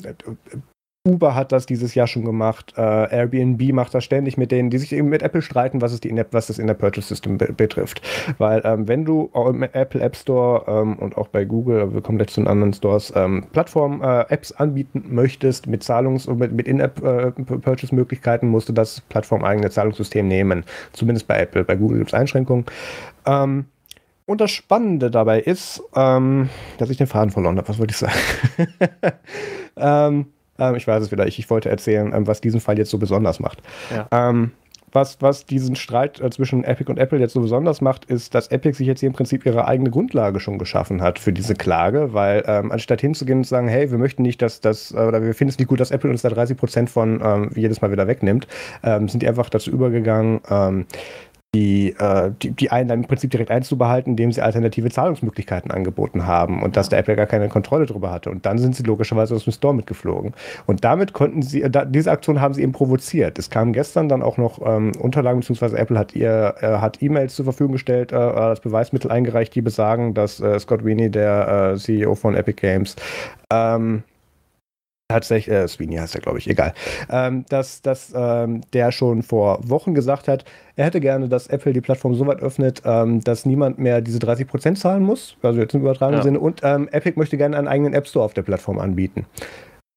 Uber hat das dieses Jahr schon gemacht. Äh, Airbnb macht das ständig mit denen, die sich eben mit Apple streiten, was, es die was das in der Purchase System be betrifft. Weil ähm, wenn du im Apple App Store ähm, und auch bei Google, wir kommen gleich zu den anderen Stores, ähm, Plattform-Apps äh, anbieten möchtest mit Zahlungs- und mit, mit In-App-Purchase-Möglichkeiten, musst du das plattformeigene Zahlungssystem nehmen. Zumindest bei Apple. Bei Google gibt es Einschränkungen. Ähm, und das Spannende dabei ist, ähm, dass ich den Faden verloren habe. Was wollte ich sagen? ähm, ähm, ich weiß es wieder. Ich, ich wollte erzählen, ähm, was diesen Fall jetzt so besonders macht. Ja. Ähm, was, was diesen Streit äh, zwischen Epic und Apple jetzt so besonders macht, ist, dass Epic sich jetzt hier im Prinzip ihre eigene Grundlage schon geschaffen hat für diese Klage, weil ähm, anstatt hinzugehen und zu sagen, hey, wir möchten nicht, dass das, äh, oder wir finden es nicht gut, dass Apple uns da 30 Prozent von ähm, jedes Mal wieder wegnimmt, sind die einfach dazu übergegangen, die, äh, die, die Einnahmen im Prinzip direkt einzubehalten, indem sie alternative Zahlungsmöglichkeiten angeboten haben und dass der Apple gar keine Kontrolle darüber hatte. Und dann sind sie logischerweise aus dem Store mitgeflogen. Und damit konnten sie, äh, da, diese Aktion haben sie eben provoziert. Es kamen gestern dann auch noch ähm, Unterlagen, beziehungsweise Apple hat ihr, äh, hat E-Mails zur Verfügung gestellt, äh, als Beweismittel eingereicht, die besagen, dass äh, Scott Winnie, der äh, CEO von Epic Games, ähm, tatsächlich, äh, Sweeney heißt er, glaube ich, egal, ähm, dass, dass ähm, der schon vor Wochen gesagt hat, er hätte gerne, dass Apple die Plattform so weit öffnet, ähm, dass niemand mehr diese 30% zahlen muss, also jetzt im übertragenen ja. Sinne, und ähm, Epic möchte gerne einen eigenen App Store auf der Plattform anbieten.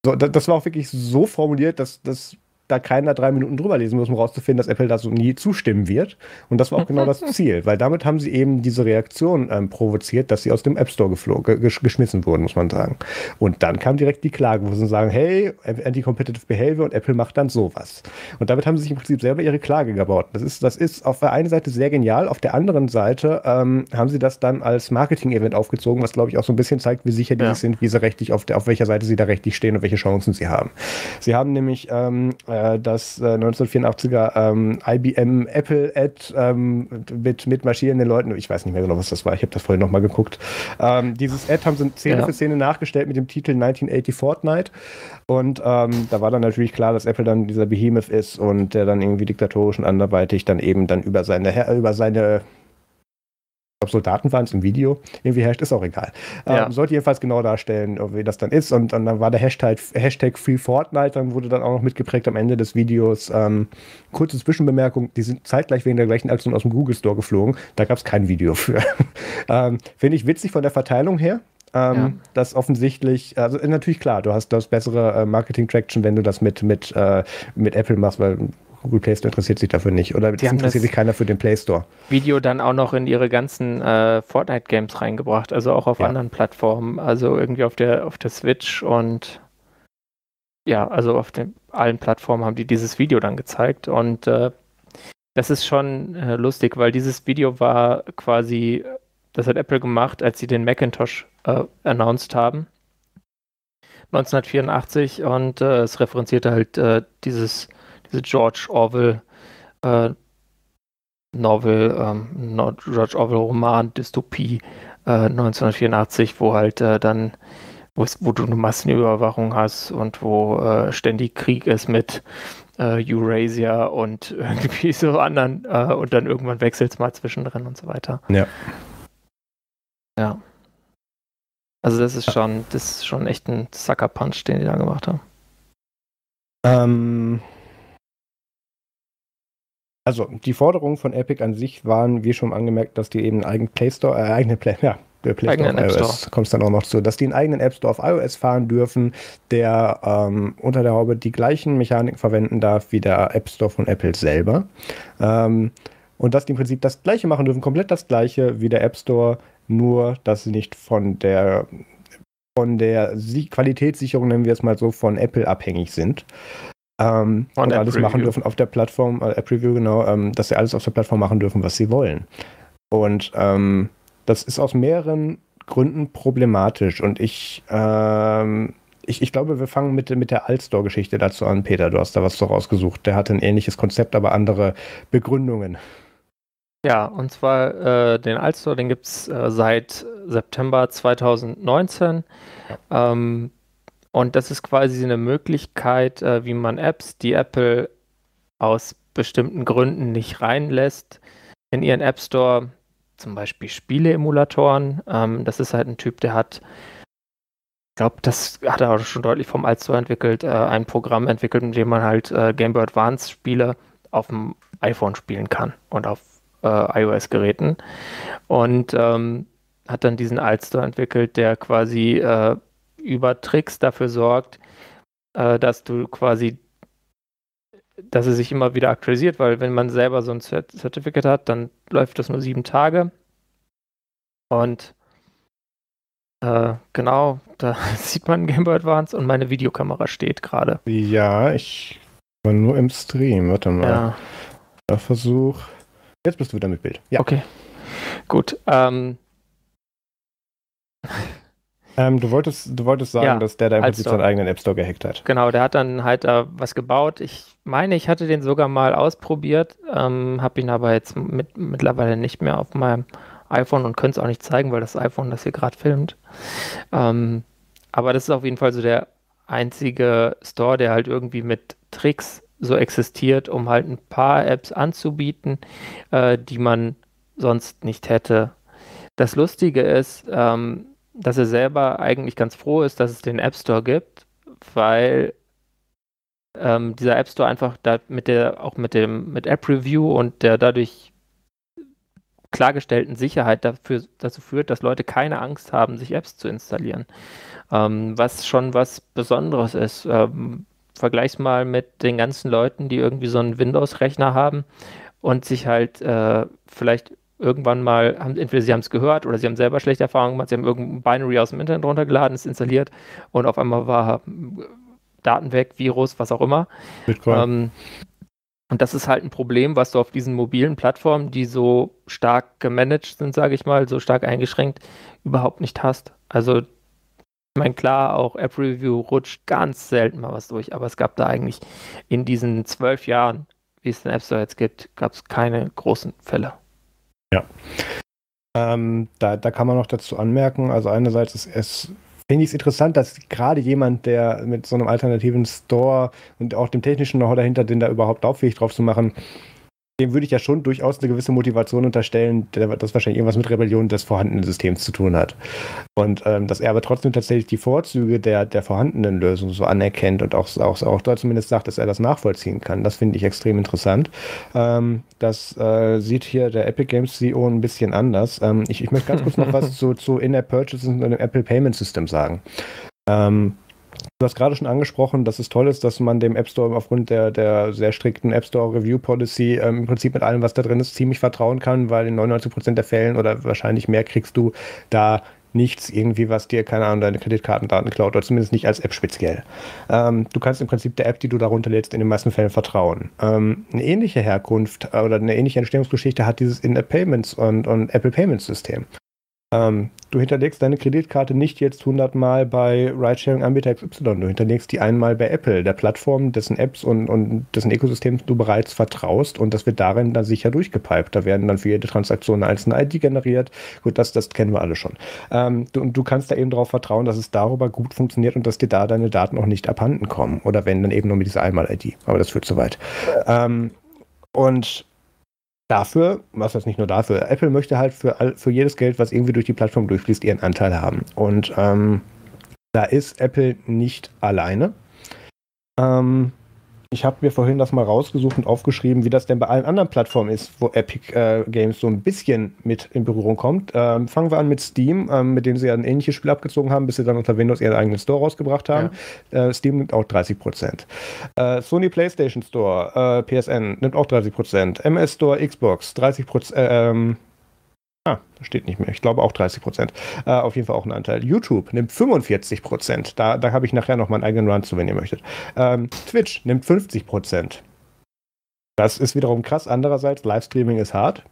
So, das, das war auch wirklich so formuliert, dass das da keiner drei Minuten drüber lesen muss, um rauszufinden, dass Apple da so nie zustimmen wird. Und das war auch genau das Ziel, weil damit haben sie eben diese Reaktion ähm, provoziert, dass sie aus dem App Store geflogen, geschmissen wurden, muss man sagen. Und dann kam direkt die Klage, wo sie sagen, hey, Anti-Competitive Behavior und Apple macht dann sowas. Und damit haben sie sich im Prinzip selber ihre Klage gebaut. Das ist, das ist auf der einen Seite sehr genial, auf der anderen Seite ähm, haben sie das dann als Marketing-Event aufgezogen, was glaube ich auch so ein bisschen zeigt, wie sicher die ja. sind, wie sie rechtlich auf, der, auf welcher Seite sie da rechtlich stehen und welche Chancen sie haben. Sie haben nämlich ähm, äh, äh, das äh, 1984er ähm, IBM Apple Ad ähm, mit, mit marschierenden Leuten, ich weiß nicht mehr genau, was das war, ich habe das vorhin nochmal geguckt. Ähm, dieses Ad haben sie Szene ja. für Szene nachgestellt mit dem Titel 1980 Fortnite und ähm, da war dann natürlich klar, dass Apple dann dieser Behemoth ist und der dann irgendwie diktatorisch und anderweitig dann eben dann über seine, über seine glaube, Soldaten waren es im Video, irgendwie herrscht, ist auch egal. Ja. Ähm, sollte jedenfalls genau darstellen, wie das dann ist. Und, und dann war der Hashtag, Hashtag Free Fortnite, dann wurde dann auch noch mitgeprägt am Ende des Videos. Ähm, kurze Zwischenbemerkung, die sind zeitgleich wegen der gleichen Aktion aus dem Google Store geflogen. Da gab es kein Video für. ähm, Finde ich witzig von der Verteilung her. Ähm, ja. Das offensichtlich, also natürlich klar, du hast das bessere äh, Marketing-Traction, wenn du das mit, mit, äh, mit Apple machst, weil Google Play Store interessiert sich dafür nicht. Oder die interessiert sich keiner für den Play Store. Video dann auch noch in ihre ganzen äh, Fortnite-Games reingebracht, also auch auf ja. anderen Plattformen, also irgendwie auf der, auf der Switch und ja, also auf den, allen Plattformen haben die dieses Video dann gezeigt und äh, das ist schon äh, lustig, weil dieses Video war quasi, das hat Apple gemacht, als sie den Macintosh äh, announced haben. 1984 und äh, es referenzierte halt äh, dieses diese George Orwell äh, Novel, ähm, George Orwell Roman, Dystopie äh, 1984, wo halt äh, dann, wo du eine Massenüberwachung hast und wo äh, ständig Krieg ist mit äh, Eurasia und irgendwie so anderen äh, und dann irgendwann wechselt es mal zwischendrin und so weiter. Ja. Ja. Also das ist schon, das ist schon echt ein Sucker Punch, den die da gemacht haben. Ähm, also die Forderungen von Epic an sich waren, wie schon angemerkt, dass die eben einen eigenen Play Store, äh, eigene Play, ja, Play Store auf iOS, kommt dann auch noch zu, dass die einen eigenen App Store auf iOS fahren dürfen, der ähm, unter der Haube die gleichen Mechaniken verwenden darf wie der App Store von Apple selber. Ähm, und dass die im Prinzip das gleiche machen dürfen, komplett das gleiche wie der App Store, nur dass sie nicht von der von der Qualitätssicherung, nennen wir es mal so, von Apple abhängig sind. Ähm, und alles machen dürfen auf der Plattform, äh, App Review, genau, ähm, dass sie alles auf der Plattform machen dürfen, was sie wollen. Und ähm, das ist aus mehreren Gründen problematisch. Und ich, ähm, ich, ich glaube, wir fangen mit, mit der Altstore-Geschichte dazu an. Peter, du hast da was so rausgesucht. Der hatte ein ähnliches Konzept, aber andere Begründungen. Ja, und zwar äh, den Altstore, den gibt es äh, seit September 2019. Ja. Ähm, und das ist quasi eine Möglichkeit, äh, wie man Apps, die Apple aus bestimmten Gründen nicht reinlässt, in ihren App Store, zum Beispiel Spiele-Emulatoren. Ähm, das ist halt ein Typ, der hat glaube, das hat er auch schon deutlich vom Alstore entwickelt, äh, ein Programm entwickelt, mit dem man halt äh, Game Boy Advance Spiele auf dem iPhone spielen kann und auf äh, iOS-Geräten. Und ähm, hat dann diesen Alstore entwickelt, der quasi äh, über Tricks dafür sorgt, äh, dass du quasi, dass es sich immer wieder aktualisiert, weil wenn man selber so ein Zert Certificate hat, dann läuft das nur sieben Tage. Und äh, genau, da sieht man Game Boy Advance und meine Videokamera steht gerade. Ja, ich war nur im Stream. Warte mal. Ja. Versuch. Jetzt bist du wieder mit Bild. Ja. Okay. Gut. Ähm, ähm, du, wolltest, du wolltest sagen, ja, dass der da im Prinzip seinen eigenen App Store gehackt hat. Genau, der hat dann halt äh, was gebaut. Ich meine, ich hatte den sogar mal ausprobiert, ähm, habe ihn aber jetzt mit, mittlerweile nicht mehr auf meinem iPhone und könnte es auch nicht zeigen, weil das iPhone das hier gerade filmt. Ähm, aber das ist auf jeden Fall so der einzige Store, der halt irgendwie mit Tricks so existiert, um halt ein paar Apps anzubieten, äh, die man sonst nicht hätte. Das Lustige ist, ähm, dass er selber eigentlich ganz froh ist, dass es den App Store gibt, weil ähm, dieser App Store einfach da mit der, auch mit dem, mit App Review und der dadurch klargestellten Sicherheit dafür, dazu führt, dass Leute keine Angst haben, sich Apps zu installieren. Ähm, was schon was Besonderes ist. Ähm, vergleich's mal mit den ganzen Leuten, die irgendwie so einen Windows-Rechner haben und sich halt äh, vielleicht irgendwann mal, haben, entweder sie haben es gehört oder sie haben selber schlechte Erfahrungen gemacht, sie haben irgendein Binary aus dem Internet runtergeladen, es installiert und auf einmal war Daten weg, Virus, was auch immer. Ähm, und das ist halt ein Problem, was du auf diesen mobilen Plattformen, die so stark gemanagt sind, sage ich mal, so stark eingeschränkt, überhaupt nicht hast. Also, ich meine, klar, auch App Review rutscht ganz selten mal was durch, aber es gab da eigentlich in diesen zwölf Jahren, wie es den App Store jetzt gibt, gab es keine großen Fälle. Ja. Ähm, da, da kann man noch dazu anmerken, also einerseits ist es, finde ich es interessant, dass gerade jemand, der mit so einem alternativen Store und auch dem technischen Know-how dahinter, den da überhaupt lauffähig drauf zu machen, dem würde ich ja schon durchaus eine gewisse Motivation unterstellen, das wahrscheinlich irgendwas mit Rebellion des vorhandenen Systems zu tun hat. Und ähm, dass er aber trotzdem tatsächlich die Vorzüge der, der vorhandenen Lösung so anerkennt und auch, auch, auch da zumindest sagt, dass er das nachvollziehen kann. Das finde ich extrem interessant. Ähm, das äh, sieht hier der Epic Games CEO ein bisschen anders. Ähm, ich, ich möchte ganz kurz noch was zu, zu In-App Purchases und dem Apple Payment System sagen. Ähm, Du hast gerade schon angesprochen, dass es toll ist, dass man dem App Store aufgrund der, der sehr strikten App Store Review Policy ähm, im Prinzip mit allem, was da drin ist, ziemlich vertrauen kann, weil in 99% der Fällen oder wahrscheinlich mehr kriegst du da nichts irgendwie, was dir, keine Ahnung, deine Kreditkartendaten klaut oder zumindest nicht als App speziell. Ähm, du kannst im Prinzip der App, die du darunter lädst, in den meisten Fällen vertrauen. Ähm, eine ähnliche Herkunft oder eine ähnliche Entstehungsgeschichte hat dieses In-App Payments und, und Apple Payments System. Ähm, du hinterlegst deine Kreditkarte nicht jetzt 100 Mal bei Ridesharing-Anbieter XY. Du hinterlegst die einmal bei Apple, der Plattform, dessen Apps und, und dessen Ökosystem du bereits vertraust und das wird darin dann sicher durchgepiped. Da werden dann für jede Transaktion eine einzelne ID generiert. Gut, das, das kennen wir alle schon. Ähm, du, und du kannst da eben darauf vertrauen, dass es darüber gut funktioniert und dass dir da deine Daten auch nicht abhanden kommen. Oder wenn, dann eben nur mit dieser Einmal-ID. Aber das führt zu weit. Ähm, und dafür, was heißt nicht nur dafür, Apple möchte halt für, für jedes Geld, was irgendwie durch die Plattform durchfließt, ihren Anteil haben. Und ähm, da ist Apple nicht alleine. Ähm, ich habe mir vorhin das mal rausgesucht und aufgeschrieben, wie das denn bei allen anderen Plattformen ist, wo Epic äh, Games so ein bisschen mit in Berührung kommt. Ähm, fangen wir an mit Steam, ähm, mit dem sie ja ein ähnliches Spiel abgezogen haben, bis sie dann unter Windows ihren eigenen Store rausgebracht haben. Ja. Äh, Steam nimmt auch 30 Prozent. Äh, Sony PlayStation Store, äh, PSN, nimmt auch 30 Prozent. MS Store, Xbox, 30 Prozent. Ah, steht nicht mehr. Ich glaube auch 30 Prozent. Äh, auf jeden Fall auch ein Anteil. YouTube nimmt 45 Prozent. Da, da habe ich nachher noch meinen eigenen Run zu, wenn ihr möchtet. Ähm, Twitch nimmt 50 Prozent. Das ist wiederum krass. Andererseits, Livestreaming ist hart.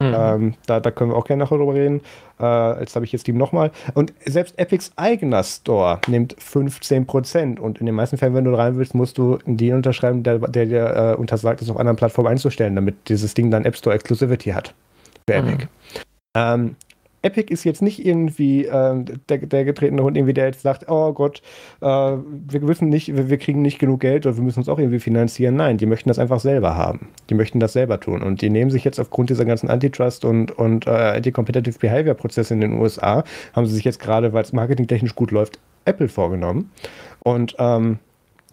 Mhm. Ähm, da, da, können wir auch gerne nachher drüber reden. Äh, jetzt habe ich jetzt Steam nochmal. Und selbst Epics eigener Store nimmt 15%. Und in den meisten Fällen, wenn du rein willst, musst du einen Deal unterschreiben, der, der dir äh, untersagt, es auf anderen Plattformen einzustellen, damit dieses Ding dann App Store Exclusivity hat für Epic. Mhm. Ähm, Epic ist jetzt nicht irgendwie äh, der, der getretene Hund, irgendwie der jetzt sagt, oh Gott, äh, wir wissen nicht, wir, wir, kriegen nicht genug Geld oder wir müssen uns auch irgendwie finanzieren. Nein, die möchten das einfach selber haben. Die möchten das selber tun. Und die nehmen sich jetzt aufgrund dieser ganzen Antitrust und, und äh, Anti-Competitive Behavior-Prozesse in den USA, haben sie sich jetzt gerade, weil es marketingtechnisch gut läuft, Apple vorgenommen. Und ähm,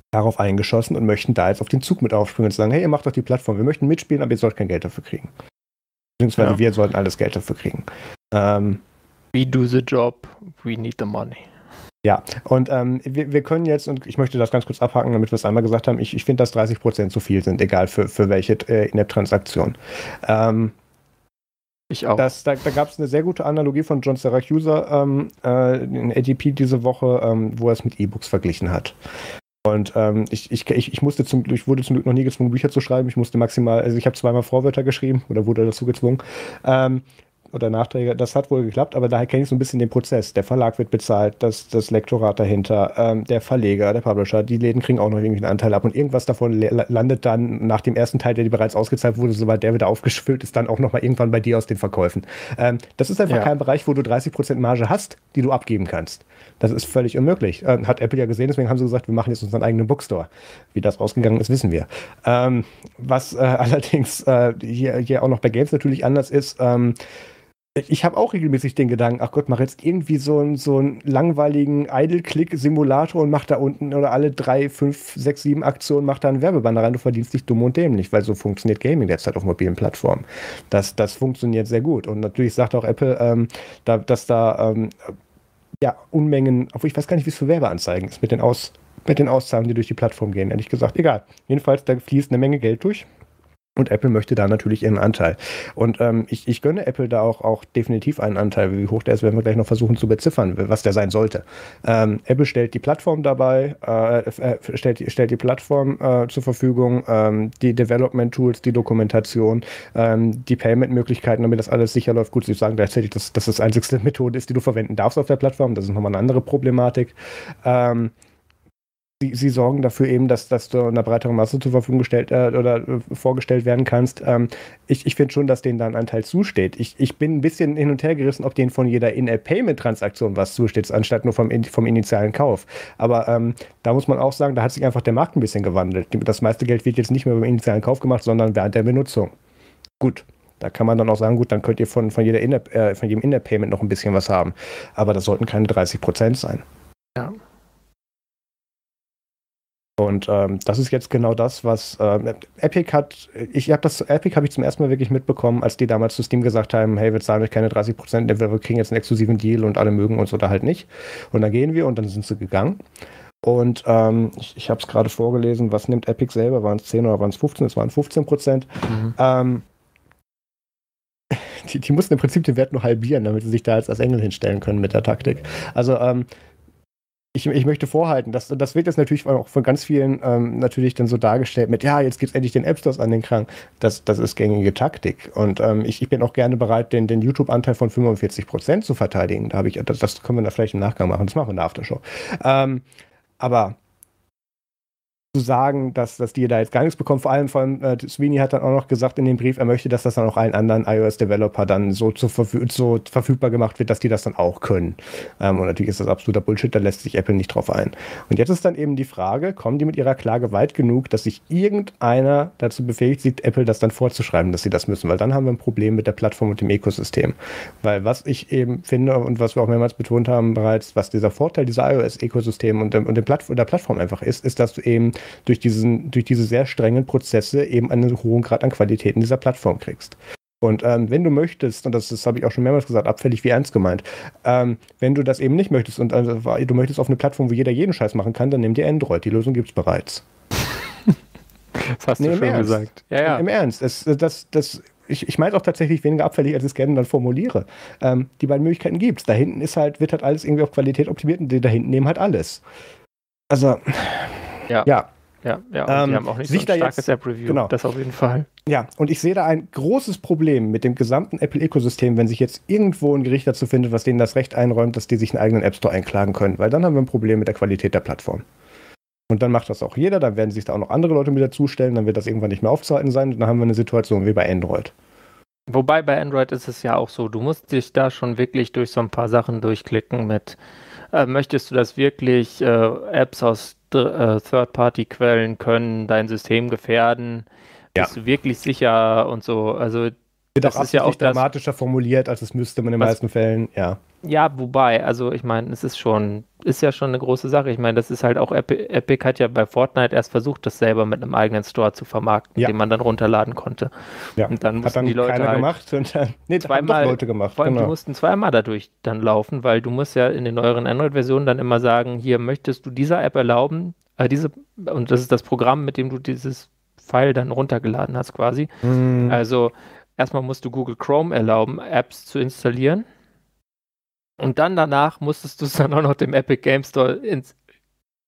darauf eingeschossen und möchten da jetzt auf den Zug mit aufspringen und sagen, hey, ihr macht doch die Plattform, wir möchten mitspielen, aber ihr sollt kein Geld dafür kriegen. Beziehungsweise ja. wir sollten alles Geld dafür kriegen. Ähm, we do the job, we need the money. Ja, und ähm, wir, wir, können jetzt, und ich möchte das ganz kurz abhaken, damit wir es einmal gesagt haben, ich, ich finde, dass 30% zu viel sind, egal für, für welche äh, In-App-Transaktion. Ähm, ich auch. Das, da da gab es eine sehr gute Analogie von John Syracuse ähm, äh, in ADP diese Woche, ähm, wo er es mit E-Books verglichen hat. Und ähm, ich, ich, ich, musste zum, ich wurde zum Glück noch nie gezwungen, Bücher zu schreiben. Ich musste maximal, also ich habe zweimal Vorwörter geschrieben oder wurde dazu gezwungen. Ähm, oder Nachträge, das hat wohl geklappt, aber daher kenne ich so ein bisschen den Prozess. Der Verlag wird bezahlt, das, das Lektorat dahinter, ähm, der Verleger, der Publisher, die Läden kriegen auch noch irgendwie einen Anteil ab und irgendwas davon landet dann nach dem ersten Teil, der dir bereits ausgezahlt wurde, sobald der wieder aufgefüllt ist, dann auch nochmal irgendwann bei dir aus den Verkäufen. Ähm, das ist einfach ja. kein Bereich, wo du 30% Marge hast, die du abgeben kannst. Das ist völlig unmöglich. Ähm, hat Apple ja gesehen, deswegen haben sie gesagt, wir machen jetzt unseren eigenen Bookstore. Wie das rausgegangen ist, wissen wir. Ähm, was äh, allerdings äh, hier, hier auch noch bei Games natürlich anders ist, ähm, ich habe auch regelmäßig den Gedanken, ach Gott, mach jetzt irgendwie so einen, so einen langweiligen Idle-Click-Simulator und mach da unten oder alle drei, fünf, sechs, sieben Aktionen, mach da einen Werbebanner rein, du verdienst dich dumm und dämlich, weil so funktioniert Gaming derzeit auf mobilen Plattformen. Das, das funktioniert sehr gut. Und natürlich sagt auch Apple, ähm, da, dass da ähm, ja, Unmengen, obwohl ich weiß gar nicht, wie es für Werbeanzeigen ist, mit den, Aus, mit den Auszahlungen, die durch die Plattform gehen, ehrlich gesagt. Egal. Jedenfalls, da fließt eine Menge Geld durch. Und Apple möchte da natürlich ihren Anteil. Und ähm, ich, ich gönne Apple da auch, auch definitiv einen Anteil. Wie hoch der ist, werden wir gleich noch versuchen zu beziffern, was der sein sollte. Ähm, Apple stellt die Plattform dabei, äh, äh, stellt, stellt die Plattform äh, zur Verfügung, ähm, die Development-Tools, die Dokumentation, ähm, die Payment-Möglichkeiten, damit das alles sicher läuft. Gut, Sie sagen gleichzeitig, dass, dass das einzigste Methode ist, die du verwenden darfst auf der Plattform. Das ist nochmal eine andere Problematik. Sie, sie sorgen dafür eben, dass, dass du einer breiteren Masse zur Verfügung gestellt äh, oder äh, vorgestellt werden kannst. Ähm, ich ich finde schon, dass denen da ein Anteil zusteht. Ich, ich bin ein bisschen hin und her gerissen, ob denen von jeder In-App-Payment-Transaktion was zusteht, anstatt nur vom, vom initialen Kauf. Aber ähm, da muss man auch sagen, da hat sich einfach der Markt ein bisschen gewandelt. Das meiste Geld wird jetzt nicht mehr beim initialen Kauf gemacht, sondern während der Benutzung. Gut, da kann man dann auch sagen, gut, dann könnt ihr von, von, jeder In äh, von jedem In-App-Payment noch ein bisschen was haben. Aber das sollten keine 30 Prozent sein. Ja. Und ähm, das ist jetzt genau das, was äh, Epic hat. Ich habe das Epic habe ich zum ersten Mal wirklich mitbekommen, als die damals zu Steam gesagt haben, hey, wir zahlen euch keine 30 Prozent, wir kriegen jetzt einen exklusiven Deal und alle mögen uns oder halt nicht. Und dann gehen wir und dann sind sie gegangen. Und ähm, ich, ich habe es gerade vorgelesen, was nimmt Epic selber? Waren es 10 oder waren es 15? Es waren 15 Prozent. Mhm. Ähm, die, die, mussten im Prinzip den Wert nur halbieren, damit sie sich da als, als Engel hinstellen können mit der Taktik. Also ähm, ich, ich möchte vorhalten, dass, das wird jetzt natürlich auch von ganz vielen ähm, natürlich dann so dargestellt mit, ja, jetzt gibt es endlich den App Stores an den Krank. Das, das ist gängige Taktik. Und ähm, ich, ich bin auch gerne bereit, den, den YouTube-Anteil von 45 Prozent zu verteidigen. Da habe ich, das, das können wir da vielleicht im Nachgang machen. Das machen wir in der Aftershow. Ähm, aber zu sagen, dass, dass die da jetzt gar nichts bekommen. Vor allem von äh, Sweeney hat dann auch noch gesagt in dem Brief, er möchte, dass das dann auch allen anderen iOS-Developer dann so, zu so verfügbar gemacht wird, dass die das dann auch können. Ähm, und natürlich ist das absoluter Bullshit, da lässt sich Apple nicht drauf ein. Und jetzt ist dann eben die Frage, kommen die mit ihrer Klage weit genug, dass sich irgendeiner dazu befähigt sieht, Apple das dann vorzuschreiben, dass sie das müssen, weil dann haben wir ein Problem mit der Plattform und dem Ökosystem. Weil was ich eben finde und was wir auch mehrmals betont haben bereits, was dieser Vorteil dieser iOS-Ökosystem und, und, Platt der Plattform einfach ist, ist, dass du eben durch, diesen, durch diese sehr strengen Prozesse eben einen hohen Grad an Qualität in dieser Plattform kriegst. Und ähm, wenn du möchtest, und das, das habe ich auch schon mehrmals gesagt, abfällig wie ernst gemeint, ähm, wenn du das eben nicht möchtest und also, du möchtest auf eine Plattform, wo jeder jeden Scheiß machen kann, dann nimm dir Android. Die Lösung gibt es bereits. das hast nee, du schon Ernst. gesagt. Ja, ja. Im Ernst. Es, das, das, ich, ich meine auch tatsächlich weniger abfällig, als ich es gerne dann formuliere. Ähm, die beiden Möglichkeiten gibt es. Da hinten ist halt, wird halt alles irgendwie auf Qualität optimiert und die da hinten nehmen halt alles. Also, ja. ja. Ja, ja, und ähm, die haben auch nicht so ein starkes App-Review, genau. das auf jeden Fall. Ja, und ich sehe da ein großes Problem mit dem gesamten Apple-Ökosystem, wenn sich jetzt irgendwo ein Gericht dazu findet, was denen das Recht einräumt, dass die sich einen eigenen App Store einklagen können, weil dann haben wir ein Problem mit der Qualität der Plattform. Und dann macht das auch jeder, dann werden sich da auch noch andere Leute mit dazustellen, dann wird das irgendwann nicht mehr aufzuhalten sein und dann haben wir eine Situation wie bei Android. Wobei bei Android ist es ja auch so, du musst dich da schon wirklich durch so ein paar Sachen durchklicken mit, äh, möchtest du das wirklich, äh, Apps aus Third-Party-Quellen können dein System gefährden, ja. bist du wirklich sicher und so, also wird das auch ist ja auch dramatischer formuliert, als es müsste man in den meisten Fällen, ja. Ja, wobei, also ich meine, es ist schon, ist ja schon eine große Sache. Ich meine, das ist halt auch Epic, Epic hat ja bei Fortnite erst versucht, das selber mit einem eigenen Store zu vermarkten, ja. den man dann runterladen konnte. Ja. Und dann mussten dann die Leute halt gemacht und dann, nee, zweimal Leute gemacht. Vor allem, genau. die mussten zweimal dadurch dann laufen, weil du musst ja in den neueren Android-Versionen dann immer sagen, hier möchtest du dieser App erlauben, äh, diese, und das ist das Programm, mit dem du dieses File dann runtergeladen hast quasi. Mhm. Also erstmal musst du Google Chrome erlauben, Apps zu installieren. Und dann danach musstest du es dann auch noch dem Epic Game Store ins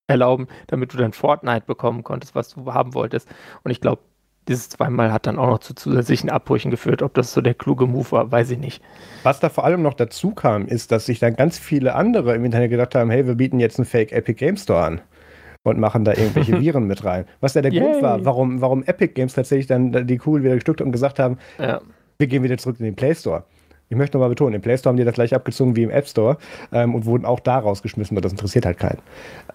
erlauben, damit du dann Fortnite bekommen konntest, was du haben wolltest. Und ich glaube, dieses zweimal hat dann auch noch zu zusätzlichen Abbrüchen geführt. Ob das so der kluge Move war, weiß ich nicht. Was da vor allem noch dazu kam, ist, dass sich dann ganz viele andere im Internet gedacht haben, hey, wir bieten jetzt einen Fake Epic Game Store an und machen da irgendwelche Viren mit rein. Was ja der Yay. Grund war, warum, warum Epic Games tatsächlich dann die Kugel wieder gestückt und gesagt haben, ja. wir gehen wieder zurück in den Play Store. Ich möchte nochmal betonen, im Play Store haben die das gleich abgezogen wie im App Store ähm, und wurden auch da rausgeschmissen, weil das interessiert halt keinen.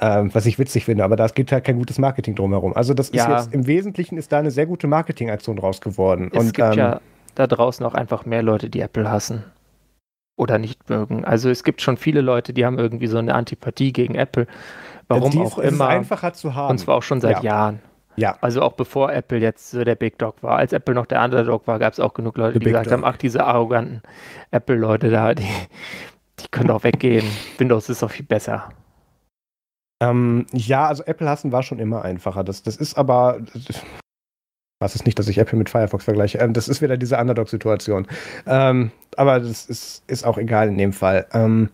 Ähm, was ich witzig finde, aber da geht halt kein gutes Marketing drumherum. Also das ja. ist jetzt, im Wesentlichen ist da eine sehr gute Marketingaktion raus geworden. Es und, gibt ähm, ja da draußen auch einfach mehr Leute, die Apple hassen oder nicht mögen. Also es gibt schon viele Leute, die haben irgendwie so eine Antipathie gegen Apple. Warum auch immer. einfacher zu haben. Und zwar auch schon seit ja. Jahren. Ja. Also auch bevor Apple jetzt so der Big Dog war. Als Apple noch der Underdog war, gab es auch genug Leute, The die Big gesagt Dog. haben, ach, diese arroganten Apple-Leute da, die, die können doch weggehen. Windows ist doch viel besser. Ähm, ja, also Apple hassen war schon immer einfacher. Das, das ist aber. Was ist nicht, dass ich Apple mit Firefox vergleiche. Ähm, das ist wieder diese Underdog-Situation. Ähm, aber das ist, ist auch egal in dem Fall. Ähm,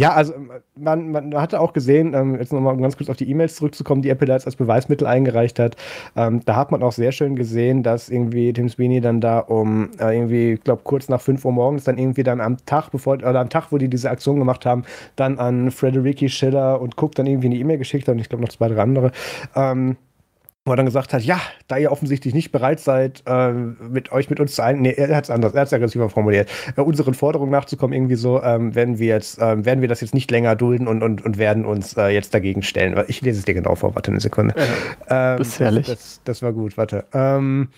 Ja, also man, man hatte auch gesehen, ähm, jetzt nochmal ganz kurz auf die E-Mails zurückzukommen, die Apple da als Beweismittel eingereicht hat. Ähm, da hat man auch sehr schön gesehen, dass irgendwie Tim Sweeney dann da um äh, irgendwie, ich glaube, kurz nach 5 Uhr morgens dann irgendwie dann am Tag, bevor, oder am Tag, wo die diese Aktion gemacht haben, dann an Frederiki Schiller und Cook dann irgendwie eine E-Mail geschickt hat und ich glaube noch zwei, drei andere. Ähm, wo er dann gesagt hat, ja, da ihr offensichtlich nicht bereit seid, äh, mit euch mit uns zu ein, nee, er hat es anders, er hat es aggressiver formuliert, äh, unseren Forderungen nachzukommen, irgendwie so, ähm, werden wir jetzt, äh, werden wir das jetzt nicht länger dulden und, und, und werden uns äh, jetzt dagegen stellen. Ich lese es dir genau vor, warte eine Sekunde. Ähm, das ist herrlich. Das, das, war gut, warte. Ähm,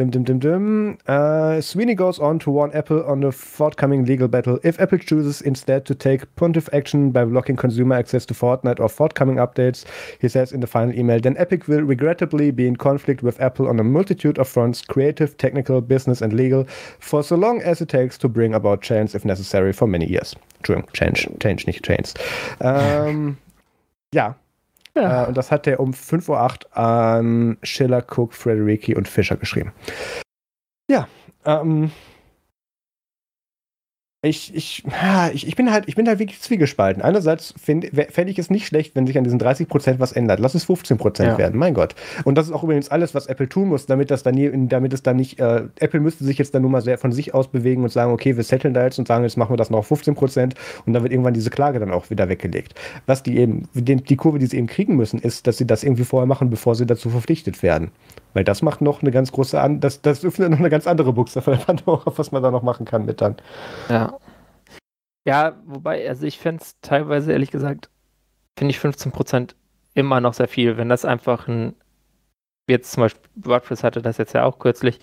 Dim, dim, dim, dim. Uh, Sweeney goes on to warn Apple on the forthcoming legal battle. If Apple chooses instead to take puntive action by blocking consumer access to Fortnite or forthcoming updates, he says in the final email, then Epic will regrettably be in conflict with Apple on a multitude of fronts creative, technical, business, and legal for so long as it takes to bring about change if necessary for many years. True, change, change, nicht change. Ja, ja. Äh, und das hat er um 5.08 Uhr an Schiller, Cook, Frederiki und Fischer geschrieben. Ja, ähm, ich, ich, ich, ich, bin halt, ich bin halt wirklich zwiegespalten. Einerseits fände ich es nicht schlecht, wenn sich an diesen 30% was ändert. Lass es 15% ja. werden, mein Gott. Und das ist auch übrigens alles, was Apple tun muss, damit das dann nie, damit es dann nicht, äh, Apple müsste sich jetzt dann nur mal sehr von sich aus bewegen und sagen, okay, wir setteln da jetzt und sagen, jetzt machen wir das noch auf 15% und dann wird irgendwann diese Klage dann auch wieder weggelegt. Was die eben, die Kurve, die sie eben kriegen müssen, ist, dass sie das irgendwie vorher machen, bevor sie dazu verpflichtet werden. Weil das macht noch eine ganz große, An das, das öffnet noch eine ganz andere Buchse von der Pandora, was man da noch machen kann mit dann. Ja. Ja, wobei, also ich fände es teilweise, ehrlich gesagt, finde ich 15% immer noch sehr viel. Wenn das einfach ein, jetzt zum Beispiel WordPress hatte das jetzt ja auch kürzlich,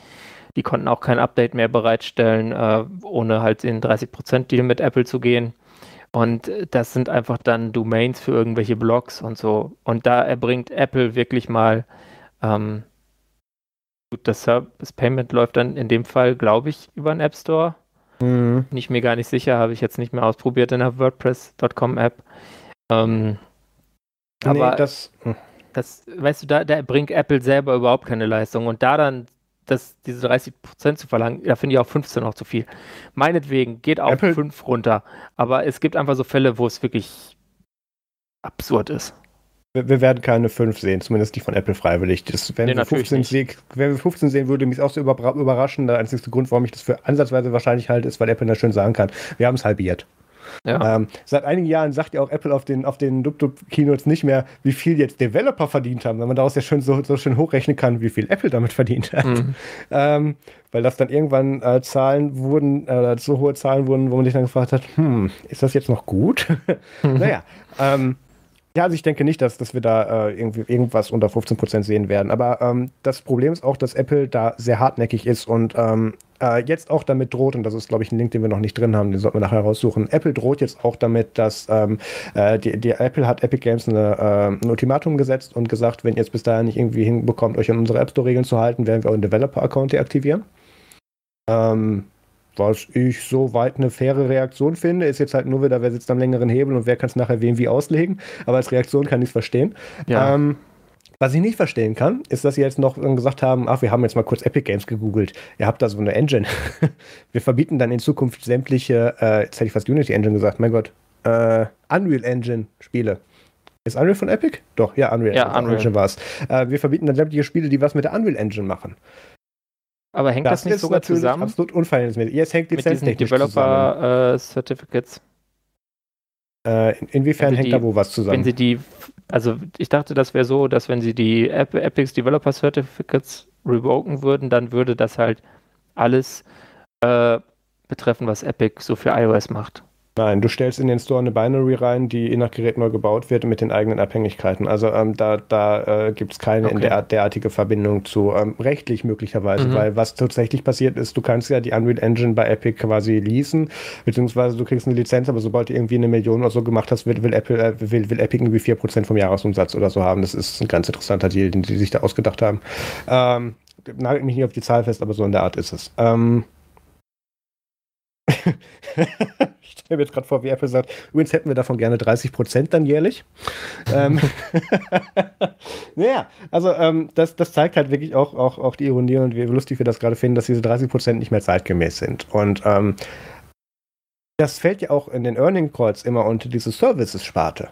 die konnten auch kein Update mehr bereitstellen, äh, ohne halt in 30% Deal mit Apple zu gehen. Und das sind einfach dann Domains für irgendwelche Blogs und so. Und da erbringt Apple wirklich mal ähm, Gut, das Service Payment läuft dann in dem Fall, glaube ich, über einen App Store. Mhm. Bin ich mir gar nicht sicher, habe ich jetzt nicht mehr ausprobiert in der WordPress.com App. Ähm, nee, aber das, hm. das, weißt du, da, da bringt Apple selber überhaupt keine Leistung. Und da dann das, diese 30% zu verlangen, da finde ich auch 15 noch zu viel. Meinetwegen, geht auch Apple 5 runter. Aber es gibt einfach so Fälle, wo es wirklich absurd ist wir werden keine 5 sehen, zumindest die von Apple freiwillig. Das, wenn, nee, wir 15 sehen, wenn wir 15 sehen, würde mich auch so überraschen. Der einzige Grund, warum ich das für ansatzweise wahrscheinlich halte, ist, weil Apple da schön sagen kann, wir haben es halbiert. Ja. Ähm, seit einigen Jahren sagt ja auch Apple auf den, auf den Dub-Dub-Keynotes nicht mehr, wie viel jetzt Developer verdient haben, weil man daraus ja schon so, so schön hochrechnen kann, wie viel Apple damit verdient hat. Mhm. Ähm, weil das dann irgendwann äh, Zahlen wurden, äh, so hohe Zahlen wurden, wo man sich dann gefragt hat, hm, ist das jetzt noch gut? naja, ähm, ja, also ich denke nicht, dass, dass wir da äh, irgendwie irgendwas unter 15% sehen werden. Aber ähm, das Problem ist auch, dass Apple da sehr hartnäckig ist und ähm, äh, jetzt auch damit droht, und das ist, glaube ich, ein Link, den wir noch nicht drin haben, den sollten wir nachher raussuchen. Apple droht jetzt auch damit, dass ähm, äh, die, die, Apple hat Epic Games eine, äh, ein Ultimatum gesetzt und gesagt, wenn ihr es bis dahin nicht irgendwie hinbekommt, euch an unsere App Store-Regeln zu halten, werden wir euren Developer-Account deaktivieren. Ähm, was ich soweit eine faire Reaktion finde, ist jetzt halt nur wieder, wer sitzt am längeren Hebel und wer kann es nachher wem wie auslegen. Aber als Reaktion kann ich es verstehen. Ja. Ähm, was ich nicht verstehen kann, ist, dass sie jetzt noch gesagt haben, ach, wir haben jetzt mal kurz Epic Games gegoogelt. Ihr habt da so eine Engine. wir verbieten dann in Zukunft sämtliche, äh, jetzt hätte ich fast Unity Engine gesagt, mein Gott, äh, Unreal Engine Spiele. Ist Unreal von Epic? Doch, ja, Unreal, ja, Unreal. Engine war es. Äh, wir verbieten dann sämtliche Spiele, die was mit der Unreal Engine machen. Aber hängt das, das nicht sogar zusammen? Absolut unverhältnismäßig. Jetzt hängt mit diesen Developer äh, Certificates. Äh, in, inwiefern hängt die, da wo was zusammen? Wenn sie die, also ich dachte, das wäre so, dass wenn sie die App, Epics Developer Certificates revoken würden, dann würde das halt alles äh, betreffen, was Epic so für iOS macht. Nein, du stellst in den Store eine Binary rein, die je nach Gerät neu gebaut wird mit den eigenen Abhängigkeiten. Also ähm, da, da äh, gibt es keine okay. in der, derartige Verbindung zu, ähm, rechtlich möglicherweise, mhm. weil was tatsächlich passiert ist, du kannst ja die Unreal Engine bei Epic quasi leasen, beziehungsweise du kriegst eine Lizenz, aber sobald du irgendwie eine Million oder so gemacht hast, will, will, Apple, äh, will, will Epic irgendwie 4% vom Jahresumsatz oder so haben. Das ist ein ganz interessanter Deal, den die sich da ausgedacht haben. Ähm, nagelt mich nicht auf die Zahl fest, aber so in der Art ist es. Ähm, ich stelle mir jetzt gerade vor, wie Apple sagt, übrigens hätten wir davon gerne 30 Prozent dann jährlich. ähm, naja, also ähm, das, das zeigt halt wirklich auch, auch, auch die Ironie und wie lustig wir das gerade finden, dass diese 30 Prozent nicht mehr zeitgemäß sind. Und ähm, das fällt ja auch in den Earning Calls immer unter diese Services-Sparte.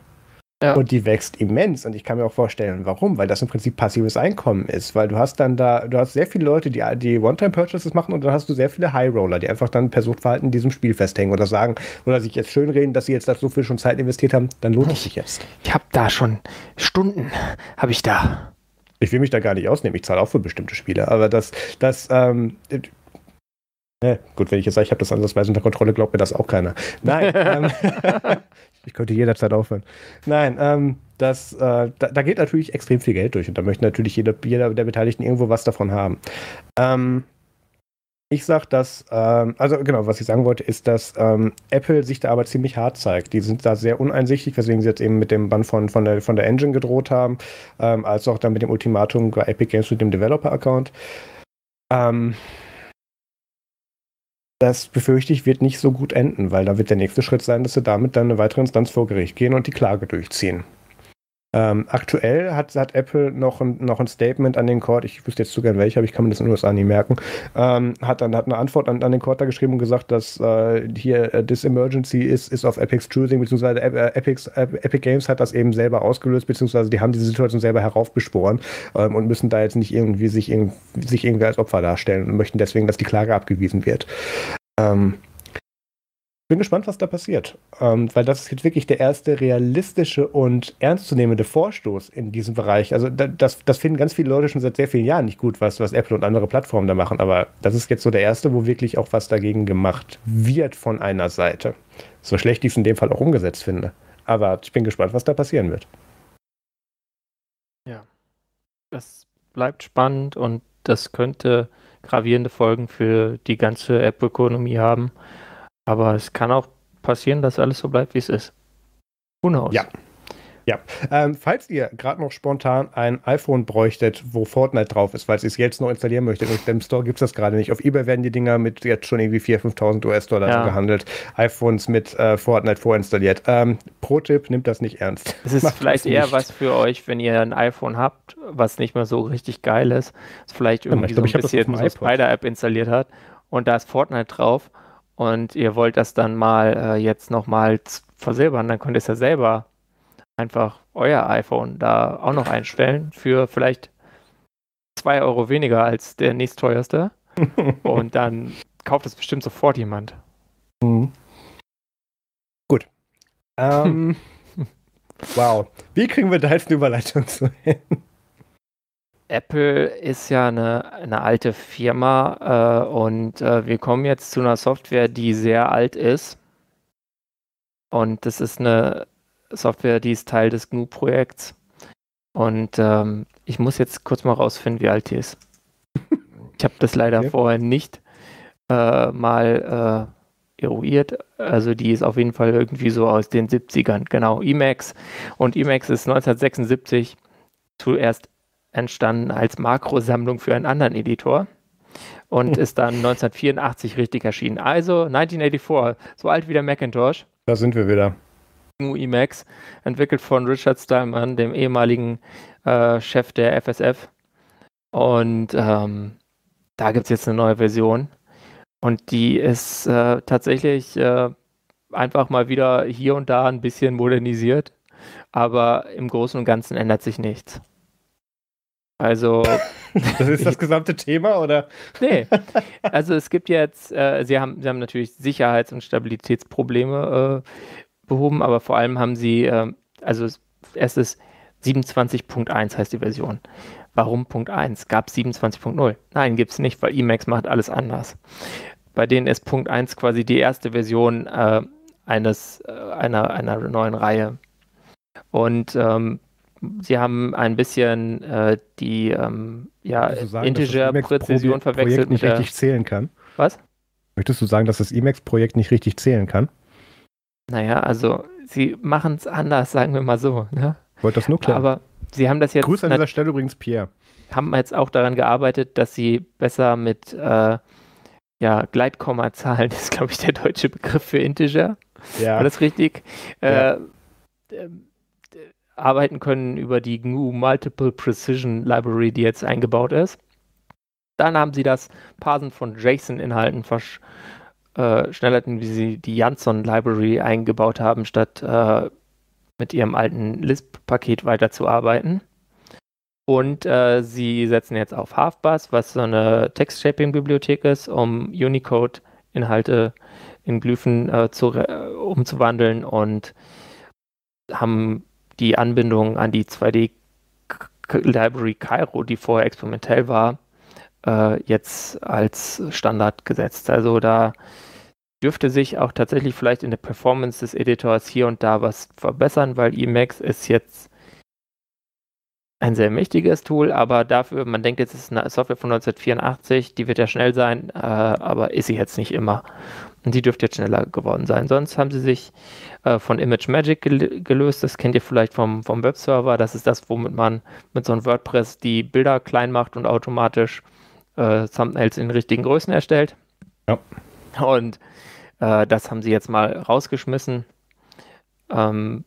Ja. Und die wächst immens. Und ich kann mir auch vorstellen, warum. Weil das im Prinzip passives Einkommen ist. Weil du hast dann da, du hast sehr viele Leute, die, die One-Time-Purchases machen und dann hast du sehr viele High-Roller, die einfach dann per Suchtverhalten in diesem Spiel festhängen oder sagen, oder sich jetzt schön reden, dass sie jetzt da so viel schon Zeit investiert haben, dann lohnt es sich jetzt. Ich habe da schon Stunden, habe ich da. Ich will mich da gar nicht ausnehmen. Ich zahle auch für bestimmte Spiele. Aber das, das, ähm, äh, gut, wenn ich jetzt sage, ich habe das ansatzweise unter Kontrolle, glaubt mir das auch keiner. Nein. ähm, Ich könnte jederzeit aufhören. Nein, ähm, das, äh, da, da, geht natürlich extrem viel Geld durch und da möchte natürlich jeder, jeder der Beteiligten irgendwo was davon haben. Ähm, ich sage, dass, ähm, also genau, was ich sagen wollte, ist, dass ähm, Apple sich da aber ziemlich hart zeigt. Die sind da sehr uneinsichtig, weswegen sie jetzt eben mit dem Bann von, von, der, von der Engine gedroht haben, ähm, als auch dann mit dem Ultimatum bei Epic Games mit dem Developer-Account. Ähm, das befürchte ich, wird nicht so gut enden, weil da wird der nächste Schritt sein, dass sie damit dann eine weitere Instanz vor Gericht gehen und die Klage durchziehen. Ähm, aktuell hat, hat Apple noch ein, noch ein Statement an den Court, ich wüsste jetzt zu gern welcher, aber ich kann mir das in den USA nie merken, ähm, hat dann hat eine Antwort an, an den Court da geschrieben und gesagt, dass äh, hier uh, this emergency ist is of Epic's choosing, beziehungsweise äh, Epics, Epic Games hat das eben selber ausgelöst, beziehungsweise die haben diese Situation selber heraufbeschworen ähm, und müssen da jetzt nicht irgendwie sich, sich irgendwie als Opfer darstellen und möchten deswegen, dass die Klage abgewiesen wird. Ähm, bin gespannt, was da passiert. Ähm, weil das ist jetzt wirklich der erste realistische und ernstzunehmende Vorstoß in diesem Bereich. Also das, das finden ganz viele Leute schon seit sehr vielen Jahren nicht gut, was, was Apple und andere Plattformen da machen. Aber das ist jetzt so der erste, wo wirklich auch was dagegen gemacht wird von einer Seite. So schlecht ich es in dem Fall auch umgesetzt finde. Aber ich bin gespannt, was da passieren wird. Ja, das bleibt spannend und das könnte gravierende Folgen für die ganze App-Ökonomie haben. Aber es kann auch passieren, dass alles so bleibt, wie es ist. Who knows? Ja. Ja, ähm, falls ihr gerade noch spontan ein iPhone bräuchtet, wo Fortnite drauf ist, weil ihr es jetzt noch installieren möchtet, und im Store gibt es das gerade nicht. Auf Ebay werden die Dinger mit jetzt schon irgendwie 4.000, 5.000 US-Dollar ja. gehandelt. iPhones mit äh, Fortnite vorinstalliert. Ähm, Pro-Tipp, nimmt das nicht ernst. Es ist Macht vielleicht eher was für euch, wenn ihr ein iPhone habt, was nicht mehr so richtig geil ist, das vielleicht irgendwie ja, glaub, so ein bisschen so Spider-App installiert hat und da ist Fortnite drauf und ihr wollt das dann mal äh, jetzt nochmal versilbern, dann könnt ihr es ja selber einfach euer iPhone da auch noch einstellen für vielleicht zwei Euro weniger als der nächstteuerste. und dann kauft es bestimmt sofort jemand. Mhm. Gut, Ähm, wow. Wie kriegen wir da jetzt eine Überleitung zu hin? Apple ist ja eine, eine alte Firma äh, und äh, wir kommen jetzt zu einer Software, die sehr alt ist. Und das ist eine Software, die ist Teil des GNU-Projekts. Und ähm, ich muss jetzt kurz mal rausfinden, wie alt die ist. Ich habe das leider okay. vorher nicht äh, mal äh, eruiert. Also die ist auf jeden Fall irgendwie so aus den 70ern. Genau, Emacs. Und Emacs ist 1976 zuerst entstanden als Makrosammlung für einen anderen Editor und ist dann 1984 richtig erschienen. Also 1984, so alt wie der Macintosh. Da sind wir wieder. Emacs, entwickelt von Richard Stallman, dem ehemaligen äh, Chef der FSF. Und ähm, da gibt es jetzt eine neue Version. Und die ist äh, tatsächlich äh, einfach mal wieder hier und da ein bisschen modernisiert. Aber im Großen und Ganzen ändert sich nichts. Also. das ist das gesamte Thema, oder? Nee. Also es gibt jetzt, äh, sie, haben, sie haben natürlich Sicherheits- und Stabilitätsprobleme äh, behoben, aber vor allem haben sie, äh, also es ist 27.1 heißt die Version. Warum Punkt 1? Gab es 27.0? Nein, gibt es nicht, weil Emacs macht alles anders. Bei denen ist Punkt 1 quasi die erste Version äh, eines, äh, einer, einer neuen Reihe. Und ähm, sie haben ein bisschen äh, die ähm, ja, Integer-Präzision verwechselt. nicht richtig zählen kann? Was? Möchtest du sagen, dass das Emacs-Projekt nicht richtig zählen kann? Naja, also sie machen es anders, sagen wir mal so. Ne? Wollte das nur klar. Aber sie haben das jetzt. Grüße an dieser Stelle übrigens Pierre. Haben jetzt auch daran gearbeitet, dass sie besser mit äh, ja, Gleitkommazahlen, das ist glaube ich der deutsche Begriff für Integer. Ja. War das richtig? Ja. Äh, arbeiten können über die GNU Multiple Precision Library, die jetzt eingebaut ist. Dann haben sie das Parsen von JSON-Inhalten verschnellerten, äh, wie sie die Janson Library eingebaut haben, statt äh, mit ihrem alten Lisp-Paket weiterzuarbeiten. Und äh, sie setzen jetzt auf Halfbus, was so eine Text-Shaping-Bibliothek ist, um Unicode-Inhalte in Glyphen äh, zu, umzuwandeln und haben die Anbindung an die 2D Library Cairo, die vorher experimentell war, äh, jetzt als Standard gesetzt. Also da dürfte sich auch tatsächlich vielleicht in der Performance des Editors hier und da was verbessern, weil Emacs ist jetzt ein sehr mächtiges Tool, aber dafür, man denkt jetzt, es ist eine Software von 1984, die wird ja schnell sein, äh, aber ist sie jetzt nicht immer. Und die dürfte jetzt schneller geworden sein. Sonst haben sie sich äh, von ImageMagick gel gelöst. Das kennt ihr vielleicht vom, vom Webserver. Das ist das, womit man mit so einem WordPress die Bilder klein macht und automatisch äh, Thumbnails in richtigen Größen erstellt. Ja. Und äh, das haben sie jetzt mal rausgeschmissen. Ähm,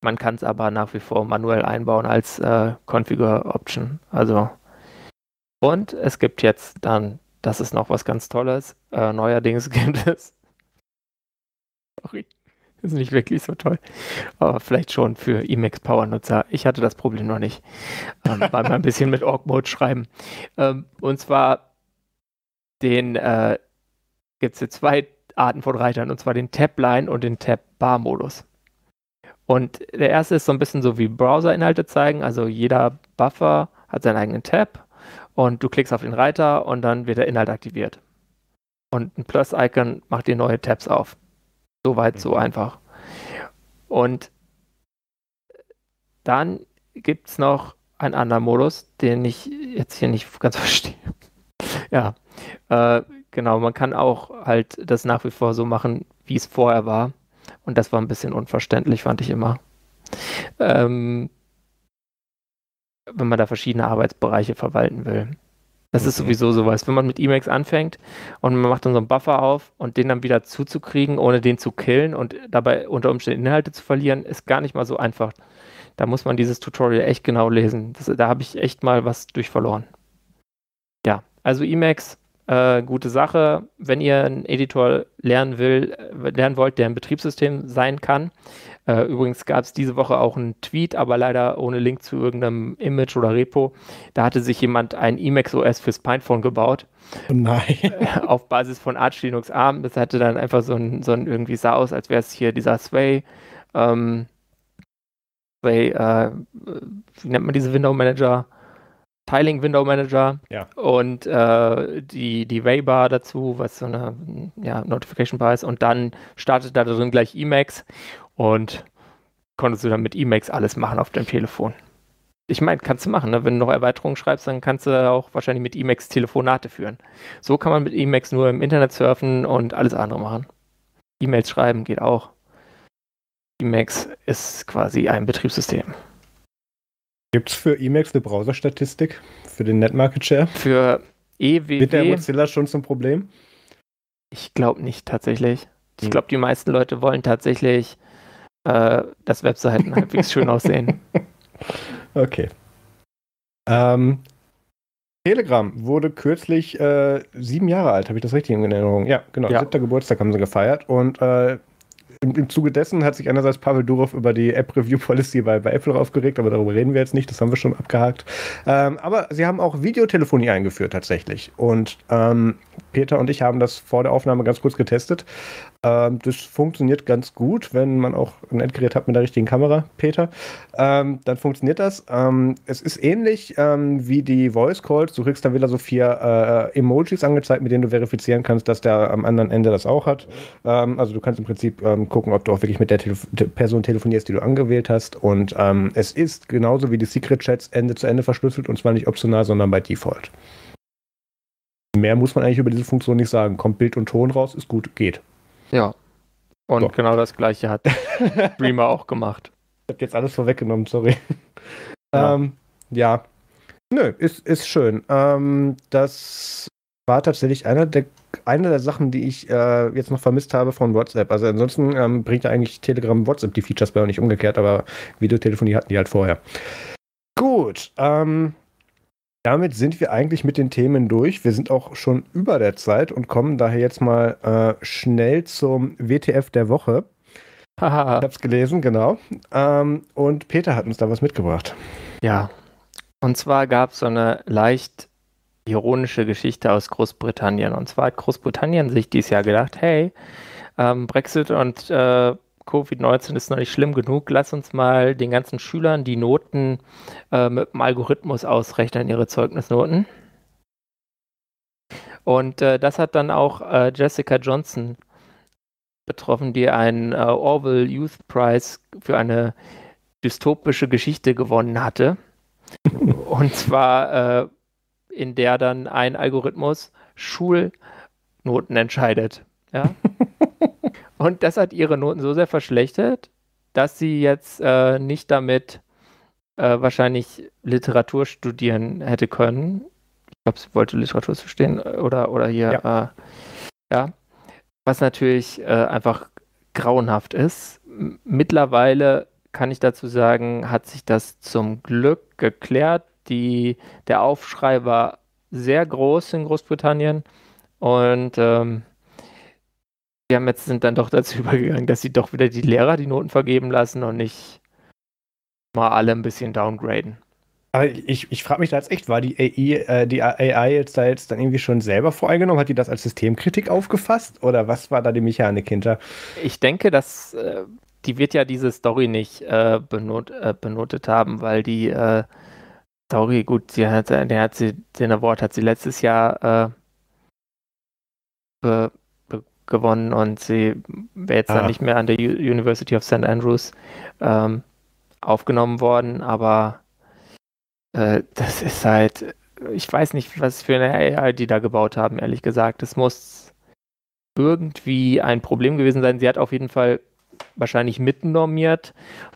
man kann es aber nach wie vor manuell einbauen als äh, Configure-Option. Also und es gibt jetzt dann das ist noch was ganz Tolles. Äh, neuerdings gibt es. Sorry. Ist nicht wirklich so toll. Aber vielleicht schon für Emacs Power-Nutzer. Ich hatte das Problem noch nicht. Ähm, mal ein bisschen mit Org-Mode schreiben. Ähm, und zwar den äh, gibt es hier zwei Arten von Reitern, und zwar den Tab-Line und den Tab-Bar-Modus. Und der erste ist so ein bisschen so wie Browser-Inhalte zeigen. Also jeder Buffer hat seinen eigenen Tab und du klickst auf den Reiter und dann wird der Inhalt aktiviert. Und ein Plus-Icon macht dir neue Tabs auf. So weit, so mhm. einfach. Und dann gibt es noch einen anderen Modus, den ich jetzt hier nicht ganz verstehe. ja, äh, genau, man kann auch halt das nach wie vor so machen, wie es vorher war. Und das war ein bisschen unverständlich, fand ich immer. Ähm, wenn man da verschiedene Arbeitsbereiche verwalten will. Das mhm. ist sowieso sowas. Wenn man mit Emacs anfängt und man macht dann so einen Buffer auf und den dann wieder zuzukriegen, ohne den zu killen und dabei unter Umständen Inhalte zu verlieren, ist gar nicht mal so einfach. Da muss man dieses Tutorial echt genau lesen. Das, da habe ich echt mal was durch verloren. Ja, also Emacs, äh, gute Sache. Wenn ihr einen Editor lernen will, äh, lernen wollt, der ein Betriebssystem sein kann, Äh, übrigens gab es diese Woche auch einen Tweet, aber leider ohne Link zu irgendeinem Image oder Repo. Da hatte sich jemand ein Emacs OS fürs Pinephone gebaut. Nein. auf Basis von Arch Linux ARM. Das hatte dann einfach so ein, so ein irgendwie sah aus, als wäre es hier dieser Sway. Ähm, Sway, äh, wie nennt man diese Window Manager? Tiling Window Manager ja. und äh, die, die Waybar dazu, was so eine ja, Notification Bar ist. Und dann startet da drin gleich Emacs und konntest du dann mit Emacs alles machen auf deinem Telefon. Ich meine, kannst du machen, ne? wenn du noch Erweiterungen schreibst, dann kannst du auch wahrscheinlich mit Emacs Telefonate führen. So kann man mit Emacs nur im Internet surfen und alles andere machen. E-Mails schreiben geht auch. Emacs ist quasi ein Betriebssystem. Gibt es für Emacs eine Browserstatistik für den Net Market Share? Für EWW? Wird der Mozilla schon zum Problem? Ich glaube nicht tatsächlich. Ich hm. glaube, die meisten Leute wollen tatsächlich, äh, dass Webseiten halbwegs schön aussehen. Okay. Ähm, Telegram wurde kürzlich äh, sieben Jahre alt, habe ich das richtig in Erinnerung? Ja, genau. Ja. Siebter Geburtstag haben sie gefeiert und äh, im, im Zuge dessen hat sich einerseits Pavel Durov über die App-Review-Policy bei, bei Apple aufgeregt, aber darüber reden wir jetzt nicht, das haben wir schon abgehakt. Ähm, aber sie haben auch Videotelefonie eingeführt tatsächlich. Und ähm, Peter und ich haben das vor der Aufnahme ganz kurz getestet. Ähm, das funktioniert ganz gut, wenn man auch ein Endgerät hat mit der richtigen Kamera, Peter. Ähm, dann funktioniert das. Ähm, es ist ähnlich ähm, wie die Voice Calls. Du kriegst dann wieder so vier äh, Emojis angezeigt, mit denen du verifizieren kannst, dass der am anderen Ende das auch hat. Ähm, also du kannst im Prinzip ähm, gucken, ob du auch wirklich mit der Telef Person telefonierst, die du angewählt hast. Und es ist genauso wie die Secret Chats Ende zu Ende verschlüsselt und zwar nicht optional, sondern bei Default. Mehr muss man eigentlich über diese Funktion nicht sagen. Kommt Bild und Ton raus, ist gut, geht. Ja. Und so. genau das gleiche hat Dreamer auch gemacht. Ich hab jetzt alles vorweggenommen, sorry. Ja. Ähm, ja. Nö, ist, ist schön. Ähm, das war tatsächlich einer der, eine der Sachen, die ich äh, jetzt noch vermisst habe von WhatsApp. Also ansonsten ähm, bringt ja eigentlich Telegram WhatsApp die Features bei auch nicht umgekehrt, aber Videotelefonie hatten die halt vorher. Gut, ähm, damit sind wir eigentlich mit den Themen durch. Wir sind auch schon über der Zeit und kommen daher jetzt mal äh, schnell zum WTF der Woche. Haha. ich hab's gelesen, genau. Ähm, und Peter hat uns da was mitgebracht. Ja. Und zwar gab es so eine leicht ironische Geschichte aus Großbritannien. Und zwar hat Großbritannien sich dieses Jahr gedacht, hey, ähm, Brexit und äh, Covid-19 ist noch nicht schlimm genug. Lass uns mal den ganzen Schülern die Noten äh, mit dem Algorithmus ausrechnen, ihre Zeugnisnoten. Und äh, das hat dann auch äh, Jessica Johnson betroffen, die einen äh, Orwell Youth Prize für eine dystopische Geschichte gewonnen hatte. Und zwar äh, in der dann ein Algorithmus Schulnoten entscheidet. Ja? Und das hat ihre Noten so sehr verschlechtert, dass sie jetzt äh, nicht damit äh, wahrscheinlich Literatur studieren hätte können. Ich glaube, sie wollte Literatur verstehen äh, oder, oder hier, ja. Äh, ja. Was natürlich äh, einfach grauenhaft ist. Mittlerweile kann ich dazu sagen, hat sich das zum Glück geklärt. Die, der Aufschrei war sehr groß in Großbritannien und ähm, die haben jetzt sind dann doch dazu übergegangen, dass sie doch wieder die Lehrer die Noten vergeben lassen und nicht mal alle ein bisschen downgraden. Aber ich, ich frage mich da jetzt echt, war die AI, äh, die AI jetzt da jetzt dann irgendwie schon selber voreingenommen? Hat die das als Systemkritik aufgefasst? Oder was war da die Mechanik hinter? Ich denke, dass äh, die wird ja diese Story nicht äh, benot, äh, benotet haben, weil die äh, Story, gut, sie hat, der hat sie, den Award hat sie letztes Jahr äh, gewonnen und sie wäre jetzt ah. dann nicht mehr an der U University of St. Andrews ähm, aufgenommen worden, aber äh, das ist halt, ich weiß nicht, was für eine AI die da gebaut haben, ehrlich gesagt. Es muss irgendwie ein Problem gewesen sein. Sie hat auf jeden Fall wahrscheinlich mitnormiert,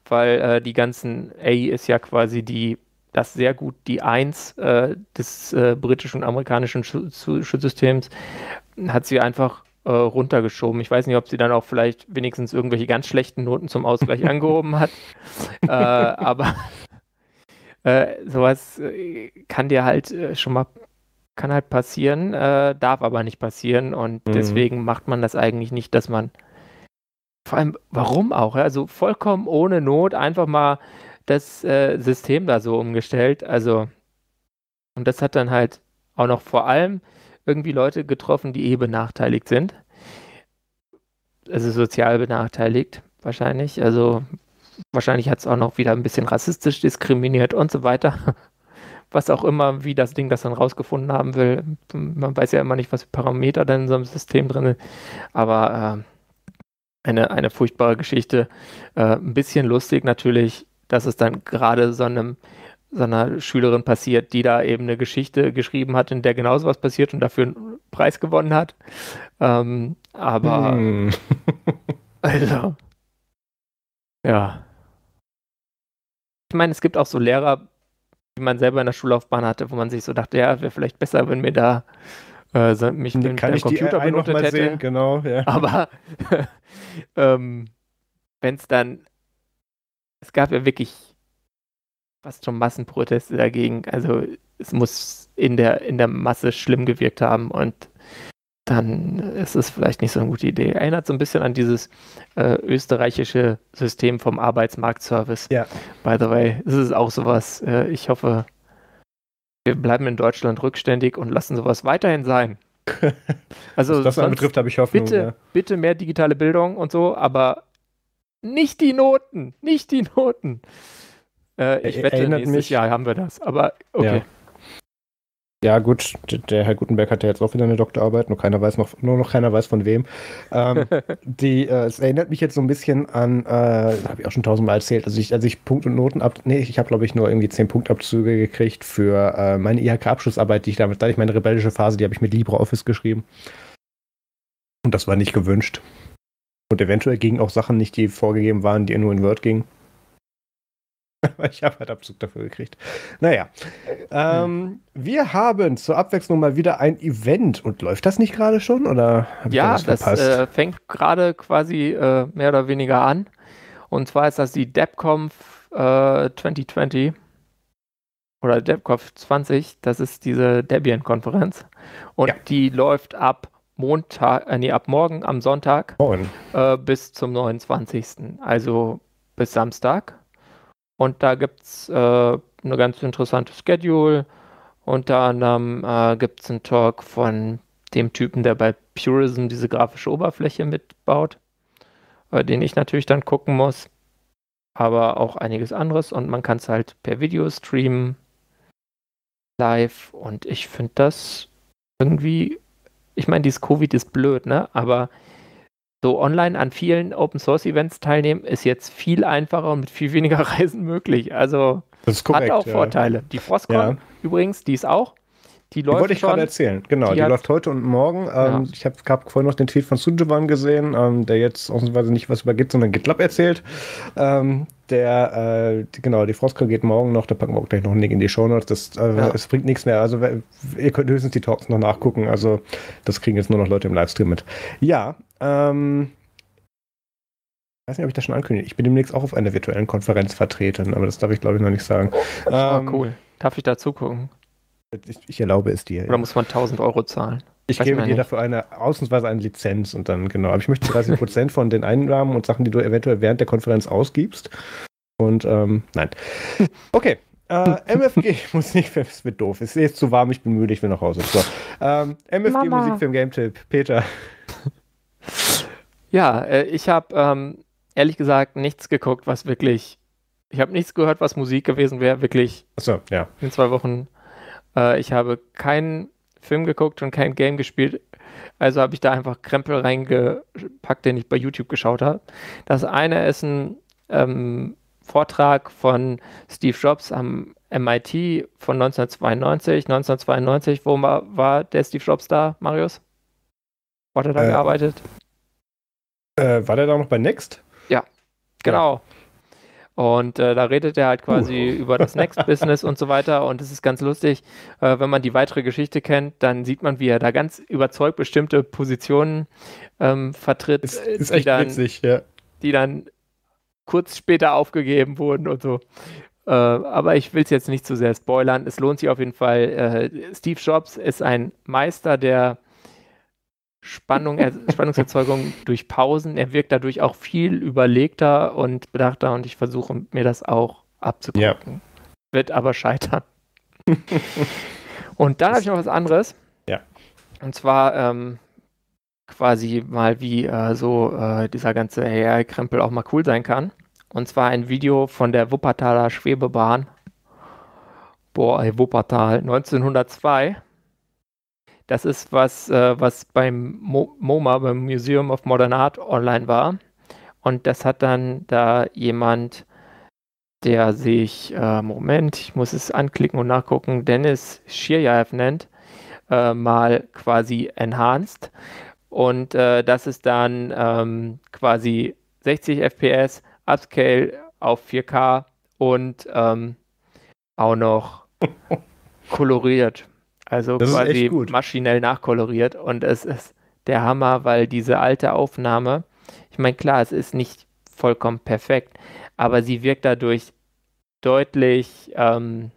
weil äh, die ganzen AI ist ja quasi die das sehr gut die Eins äh, des äh, britischen und amerikanischen Schulsystems hat sie einfach äh, runtergeschoben. Ich weiß nicht, ob sie dann auch vielleicht wenigstens irgendwelche ganz schlechten Noten zum Ausgleich angehoben hat. äh, aber äh, sowas äh, kann dir halt äh, schon mal kann halt passieren, darf aber nicht passieren und mhm. deswegen macht man das eigentlich nicht, dass man vor allem, warum auch? Also vollkommen ohne Not einfach mal das äh, System da so umgestellt. Also, und das hat dann halt auch noch vor allem irgendwie Leute getroffen, die eh benachteiligt sind. Also sozial benachteiligt wahrscheinlich. Also wahrscheinlich hat es auch noch wieder ein bisschen rassistisch diskriminiert und so weiter. Was auch immer, wie das Ding das dann rausgefunden haben will. Man weiß ja immer nicht, was für Parameter dann in so einem System drin sind. Aber äh, eine, eine furchtbare Geschichte. Äh, ein bisschen lustig natürlich, dass es dann gerade so einem so einer Schülerin passiert, die da eben eine Geschichte geschrieben hat, in der genauso was passiert und dafür einen Preis gewonnen hat. Ähm, aber hm. also ja. Ich meine, es gibt auch so Lehrer, die man selber in der Schullaufbahn hatte, wo man sich so dachte, ja, wäre vielleicht besser, wenn mir da äh, mich mit Kann dem Computer benutzt hätte. Sehen? Genau, ja. Aber ähm, wenn es dann, es gab ja wirklich fast schon Massenproteste dagegen. Also es muss in der, in der Masse schlimm gewirkt haben und dann ist es vielleicht nicht so eine gute Idee. Erinnert so ein bisschen an dieses äh, österreichische System vom Arbeitsmarktservice. Ja. By the way, es ist auch sowas. Äh, ich hoffe, wir bleiben in Deutschland rückständig und lassen sowas weiterhin sein. Also Was das betrifft, habe ich Hoffnung. Bitte, ja. bitte mehr digitale Bildung und so, aber nicht die Noten, nicht die Noten. Äh, ich wette, Erinnert nächstes mich, Jahr haben wir das, aber okay. Ja. Ja, gut, der Herr Gutenberg hat ja jetzt auch wieder eine Doktorarbeit, nur keiner weiß noch, nur noch keiner weiß von wem. Ähm, die, äh, es erinnert mich jetzt so ein bisschen an, äh, habe ich auch schon tausendmal erzählt, also ich, als ich Punkt und Noten ab, nee, ich habe glaube ich nur irgendwie zehn Punktabzüge gekriegt für äh, meine IHK-Abschlussarbeit, die ich damals, da ich meine rebellische Phase, die habe ich mit LibreOffice geschrieben. Und das war nicht gewünscht. Und eventuell gingen auch Sachen nicht, die vorgegeben waren, die nur in Word gingen. Ich habe halt Abzug dafür gekriegt. Naja. Ähm, wir haben zur Abwechslung mal wieder ein Event. Und läuft das nicht gerade schon? Oder ja, das, das äh, fängt gerade quasi äh, mehr oder weniger an. Und zwar ist das die DevConf äh, 2020 oder DevConf 20. Das ist diese Debian-Konferenz. Und ja. die läuft ab Montag, äh, nee, ab morgen am Sonntag äh, bis zum 29. Also bis Samstag. Und da gibt es äh, eine ganz interessante Schedule. Unter anderem äh, gibt es einen Talk von dem Typen, der bei Purism diese grafische Oberfläche mitbaut, äh, den ich natürlich dann gucken muss. Aber auch einiges anderes und man kann es halt per Video streamen, live. Und ich finde das irgendwie, ich meine, dieses Covid ist blöd, ne? Aber so online an vielen Open Source Events teilnehmen, ist jetzt viel einfacher und mit viel weniger Reisen möglich. Also korrekt, hat auch ja. Vorteile. Die Frostcon ja. übrigens, die ist auch. Die, läuft die wollte ich gerade erzählen. Genau, die, die läuft heute und morgen. Ähm, ja. Ich habe hab vorhin noch den Tweet von Sujuban gesehen, ähm, der jetzt ausnahmsweise nicht was über Git, sondern GitLab erzählt. Ähm, der, äh, die, genau, die Frostcon geht morgen noch, da packen wir auch gleich noch einen Link in die Show Notes. Das äh, ja. es bringt nichts mehr. Also ihr könnt höchstens die Talks noch nachgucken. Also das kriegen jetzt nur noch Leute im Livestream mit. Ja, ähm, ich weiß nicht, ob ich das schon ankündige. Ich bin demnächst auch auf einer virtuellen Konferenz vertreten, aber das darf ich glaube ich noch nicht sagen. Oh, ähm, cool. Darf ich da zugucken? Ich, ich, erlaube es dir. Oder ja. muss man 1000 Euro zahlen? Ich gebe dir nicht. dafür eine, ausnahmsweise eine Lizenz und dann, genau. Aber ich möchte 30 Prozent von den Einnahmen und Sachen, die du eventuell während der Konferenz ausgibst. Und, ähm, nein. Okay. Äh, MFG muss nicht, es wird doof. Es ist zu warm, ich bin müde, ich will nach Hause. So. Ähm, MFG Mama. Musikfilm Game Tipp. Peter. Ja, äh, ich habe ähm, ehrlich gesagt nichts geguckt, was wirklich. Ich habe nichts gehört, was Musik gewesen wäre, wirklich. Achso, ja. In zwei Wochen. Äh, ich habe keinen Film geguckt und kein Game gespielt. Also habe ich da einfach Krempel reingepackt, den ich bei YouTube geschaut habe. Das eine ist ein ähm, Vortrag von Steve Jobs am MIT von 1992. 1992, wo war, der Steve Jobs da, Marius? Wo hat er da äh, gearbeitet? Äh, war der da noch bei Next? Ja, genau. Ja. Und äh, da redet er halt quasi uh. über das Next-Business und so weiter. Und es ist ganz lustig, äh, wenn man die weitere Geschichte kennt, dann sieht man, wie er da ganz überzeugt bestimmte Positionen ähm, vertritt. Ist, ist echt dann, witzig, ja. Die dann kurz später aufgegeben wurden und so. Äh, aber ich will es jetzt nicht zu sehr spoilern. Es lohnt sich auf jeden Fall. Äh, Steve Jobs ist ein Meister der Spannung, Spannungserzeugung durch Pausen. Er wirkt dadurch auch viel überlegter und bedachter und ich versuche mir das auch abzugucken. Ja. Wird aber scheitern. und dann habe ich noch was anderes. Ja. Und zwar ähm, quasi mal, wie äh, so äh, dieser ganze AI-Krempel auch mal cool sein kann. Und zwar ein Video von der Wuppertaler Schwebebahn. Boah, ey, Wuppertal 1902. Das ist was, äh, was beim Mo MoMA, beim Museum of Modern Art online war. Und das hat dann da jemand, der sich, äh, Moment, ich muss es anklicken und nachgucken, Dennis Schirjaev nennt, äh, mal quasi enhanced. Und äh, das ist dann ähm, quasi 60 FPS, Upscale auf 4K und ähm, auch noch koloriert. Also das quasi maschinell nachkoloriert. Und es ist der Hammer, weil diese alte Aufnahme, ich meine, klar, es ist nicht vollkommen perfekt, aber sie wirkt dadurch deutlich ähm,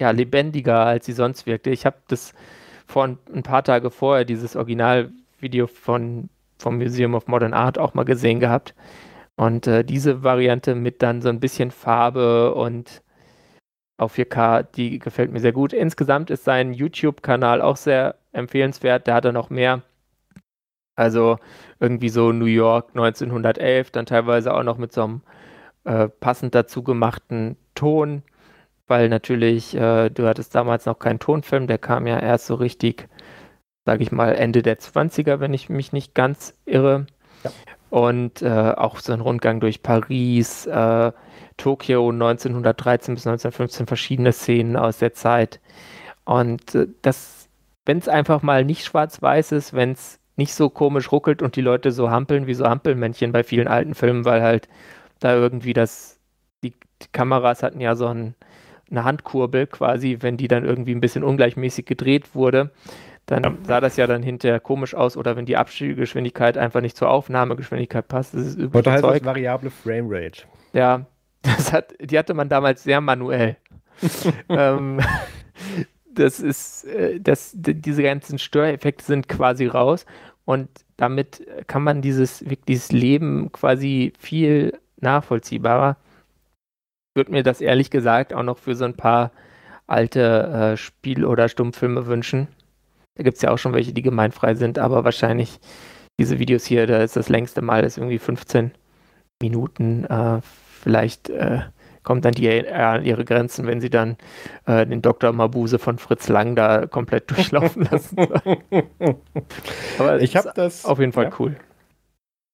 ja, lebendiger, als sie sonst wirkte. Ich habe das vor ein, paar Tage vorher, dieses Original Video von, vom Museum of Modern Art auch mal gesehen gehabt. Und äh, diese Variante mit dann so ein bisschen Farbe und auf 4K, die gefällt mir sehr gut. Insgesamt ist sein YouTube-Kanal auch sehr empfehlenswert. Da hat er noch mehr. Also irgendwie so New York 1911, dann teilweise auch noch mit so einem äh, passend dazu gemachten Ton, weil natürlich, äh, du hattest damals noch keinen Tonfilm, der kam ja erst so richtig sage ich mal, Ende der 20er, wenn ich mich nicht ganz irre. Ja. Und äh, auch so ein Rundgang durch Paris, äh, Tokio 1913 bis 1915, verschiedene Szenen aus der Zeit. Und äh, das, wenn es einfach mal nicht schwarz-weiß ist, wenn es nicht so komisch ruckelt und die Leute so hampeln wie so Hampelmännchen bei vielen alten Filmen, weil halt da irgendwie das, die, die Kameras hatten ja so ein, eine Handkurbel quasi, wenn die dann irgendwie ein bisschen ungleichmäßig gedreht wurde, dann ja. sah das ja dann hinterher komisch aus oder wenn die Abspielgeschwindigkeit einfach nicht zur Aufnahmegeschwindigkeit passt. Das ist Heute heißt das variable Framerate. Ja, das hat, die hatte man damals sehr manuell. ähm, das ist, äh, das, diese ganzen Störeffekte sind quasi raus und damit kann man dieses, dieses Leben quasi viel nachvollziehbarer. Ich würde mir das ehrlich gesagt auch noch für so ein paar alte äh, Spiel- oder Stummfilme wünschen. Da gibt es ja auch schon welche, die gemeinfrei sind, aber wahrscheinlich diese Videos hier, da ist das längste Mal ist irgendwie 15 Minuten. Äh, vielleicht äh, kommt dann die AR an ihre Grenzen, wenn sie dann äh, den Dr. Mabuse von Fritz Lang da komplett durchlaufen lassen. aber ich habe das auf jeden Fall ja. cool.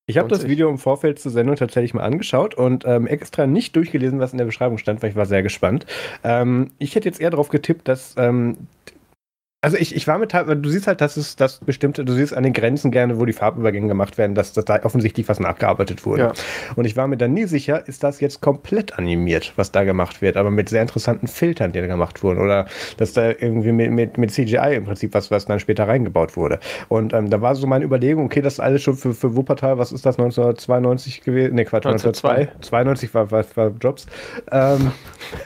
Ich habe das Video im Vorfeld zur Sendung tatsächlich mal angeschaut und ähm, extra nicht durchgelesen, was in der Beschreibung stand, weil ich war sehr gespannt. Ähm, ich hätte jetzt eher darauf getippt, dass ähm, also ich, ich war mit, du siehst halt, dass es das bestimmte, du siehst an den Grenzen gerne, wo die Farbübergänge gemacht werden, dass, dass da offensichtlich was nachgearbeitet wurde. Ja. Und ich war mir dann nie sicher, ist das jetzt komplett animiert, was da gemacht wird, aber mit sehr interessanten Filtern, die da gemacht wurden. Oder dass da irgendwie mit, mit, mit CGI im Prinzip was, was dann später reingebaut wurde. Und ähm, da war so meine Überlegung, okay, das ist alles schon für, für Wuppertal, was ist das, 1992 gewesen? Ne, Quatsch, 1902. 92 war, war, war Jobs. Ähm,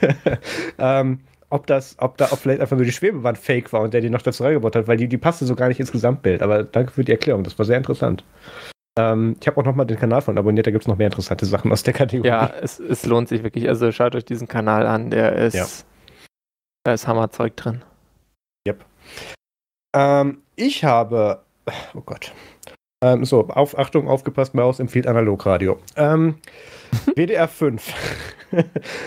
ähm, ob das, ob da ob vielleicht einfach nur die Schwebebahn fake war und der die noch dazu reingebaut hat, weil die, die passte so gar nicht ins Gesamtbild. Aber danke für die Erklärung, das war sehr interessant. Ähm, ich habe auch nochmal den Kanal von abonniert, da gibt es noch mehr interessante Sachen aus der Kategorie. Ja, es, es, lohnt sich wirklich. Also schaut euch diesen Kanal an, der ist, ja. da ist Hammerzeug drin. Yep. Ähm, ich habe, oh Gott, ähm, so, auf, Achtung, aufgepasst, Maus empfiehlt Analogradio. Ähm, WDR 5.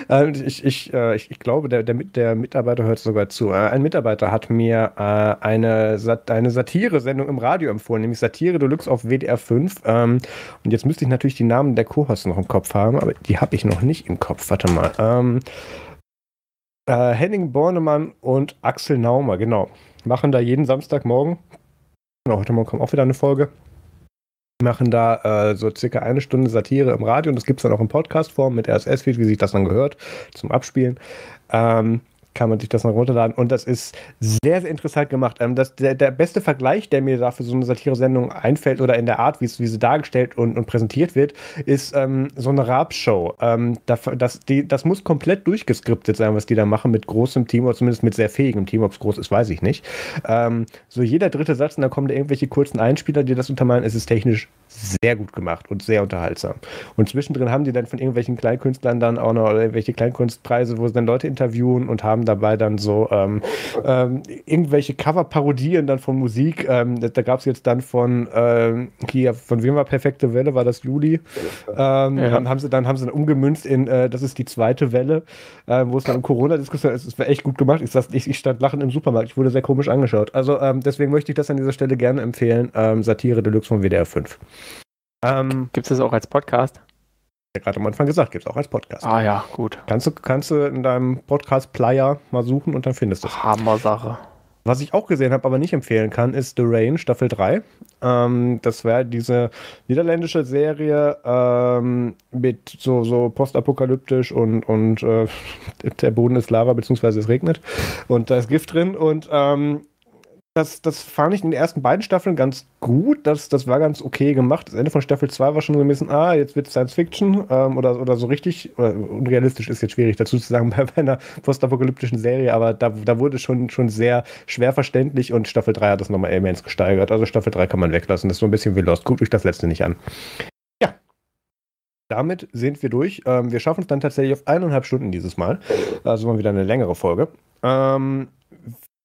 Ähm, ich, ich, äh, ich, ich, glaube, der, der, der, Mitarbeiter hört sogar zu. Äh, ein Mitarbeiter hat mir äh, eine, eine Satire-Sendung im Radio empfohlen, nämlich Satire Deluxe auf WDR 5. Ähm, und jetzt müsste ich natürlich die Namen der Co-Hosts noch im Kopf haben, aber die habe ich noch nicht im Kopf. Warte mal. Ähm, äh, Henning Bornemann und Axel Naumer, genau. Machen da jeden Samstagmorgen. Genau, heute Morgen kommt auch wieder eine Folge machen da äh, so circa eine Stunde Satire im Radio und das gibt es dann auch in Podcast-Form mit RSS-Feed, wie sich das dann gehört, zum Abspielen. Ähm, kann man sich das noch runterladen. Und das ist sehr, sehr interessant gemacht. Ähm, das, der, der beste Vergleich, der mir da für so eine Satire-Sendung einfällt oder in der Art, wie, sie dargestellt und, und präsentiert wird, ist ähm, so eine Rap-Show. Ähm, das, das, das muss komplett durchgeskriptet sein, was die da machen mit großem Team oder zumindest mit sehr fähigem Team. Ob es groß ist, weiß ich nicht. Ähm, so jeder dritte Satz und da kommen da irgendwelche kurzen Einspieler, die das untermalen. Es ist technisch sehr gut gemacht und sehr unterhaltsam. Und zwischendrin haben die dann von irgendwelchen Kleinkünstlern dann auch noch irgendwelche Kleinkunstpreise, wo sie dann Leute interviewen und haben dabei dann so ähm, ähm, irgendwelche Cover-Parodien dann von Musik. Ähm, da gab es jetzt dann von ähm, hier, von wem war Perfekte Welle, war das Juli? Ähm, ja. Dann haben sie dann haben sie dann umgemünzt in, äh, das ist die zweite Welle, äh, wo es dann um Corona-Diskussion ist. Es war echt gut gemacht. Ich, ich, ich, stand lachend im Supermarkt. Ich wurde sehr komisch angeschaut. Also ähm, deswegen möchte ich das an dieser Stelle gerne empfehlen. Satire Deluxe von WDR 5. Ähm, gibt es das auch als Podcast? Ja, gerade am Anfang gesagt, gibt es auch als Podcast. Ah ja, gut. Kannst du, kannst du in deinem Podcast-Player mal suchen und dann findest du es. Hammer-Sache. Was ich auch gesehen habe, aber nicht empfehlen kann, ist The Rain Staffel 3. Ähm, das wäre diese niederländische Serie ähm, mit so, so postapokalyptisch und, und äh, der Boden ist Lava, beziehungsweise es regnet und da ist Gift drin und ähm, das, das fand ich in den ersten beiden Staffeln ganz gut. Das, das war ganz okay gemacht. Das Ende von Staffel 2 war schon so ein bisschen, ah, jetzt wird Science Fiction ähm, oder, oder so richtig, oder unrealistisch ist jetzt schwierig dazu zu sagen bei, bei einer postapokalyptischen Serie, aber da, da wurde schon, schon sehr schwer verständlich und Staffel 3 hat das nochmal immens gesteigert. Also Staffel 3 kann man weglassen. Das ist so ein bisschen wie Lost. Guckt euch das letzte nicht an. Ja. Damit sind wir durch. Ähm, wir schaffen es dann tatsächlich auf eineinhalb Stunden dieses Mal. Also mal wieder eine längere Folge. Ähm,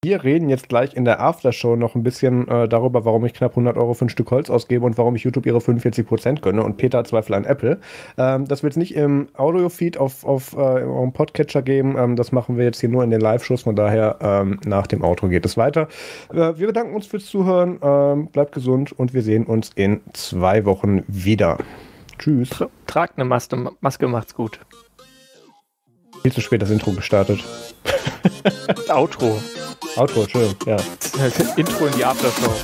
wir reden jetzt gleich in der Aftershow noch ein bisschen äh, darüber, warum ich knapp 100 Euro für ein Stück Holz ausgebe und warum ich YouTube ihre 45% gönne und Peter Zweifel an Apple. Ähm, das wird es nicht im Audio-Feed auf, auf äh, eurem Podcatcher geben. Ähm, das machen wir jetzt hier nur in den Live-Shows. Von daher ähm, nach dem Outro geht es weiter. Äh, wir bedanken uns fürs Zuhören. Ähm, bleibt gesund und wir sehen uns in zwei Wochen wieder. Tschüss. Tra tragt eine Maske, Maske macht's gut. Viel zu spät das Intro gestartet. Outro. Outro, schön, ja. Intro in die Aftershow.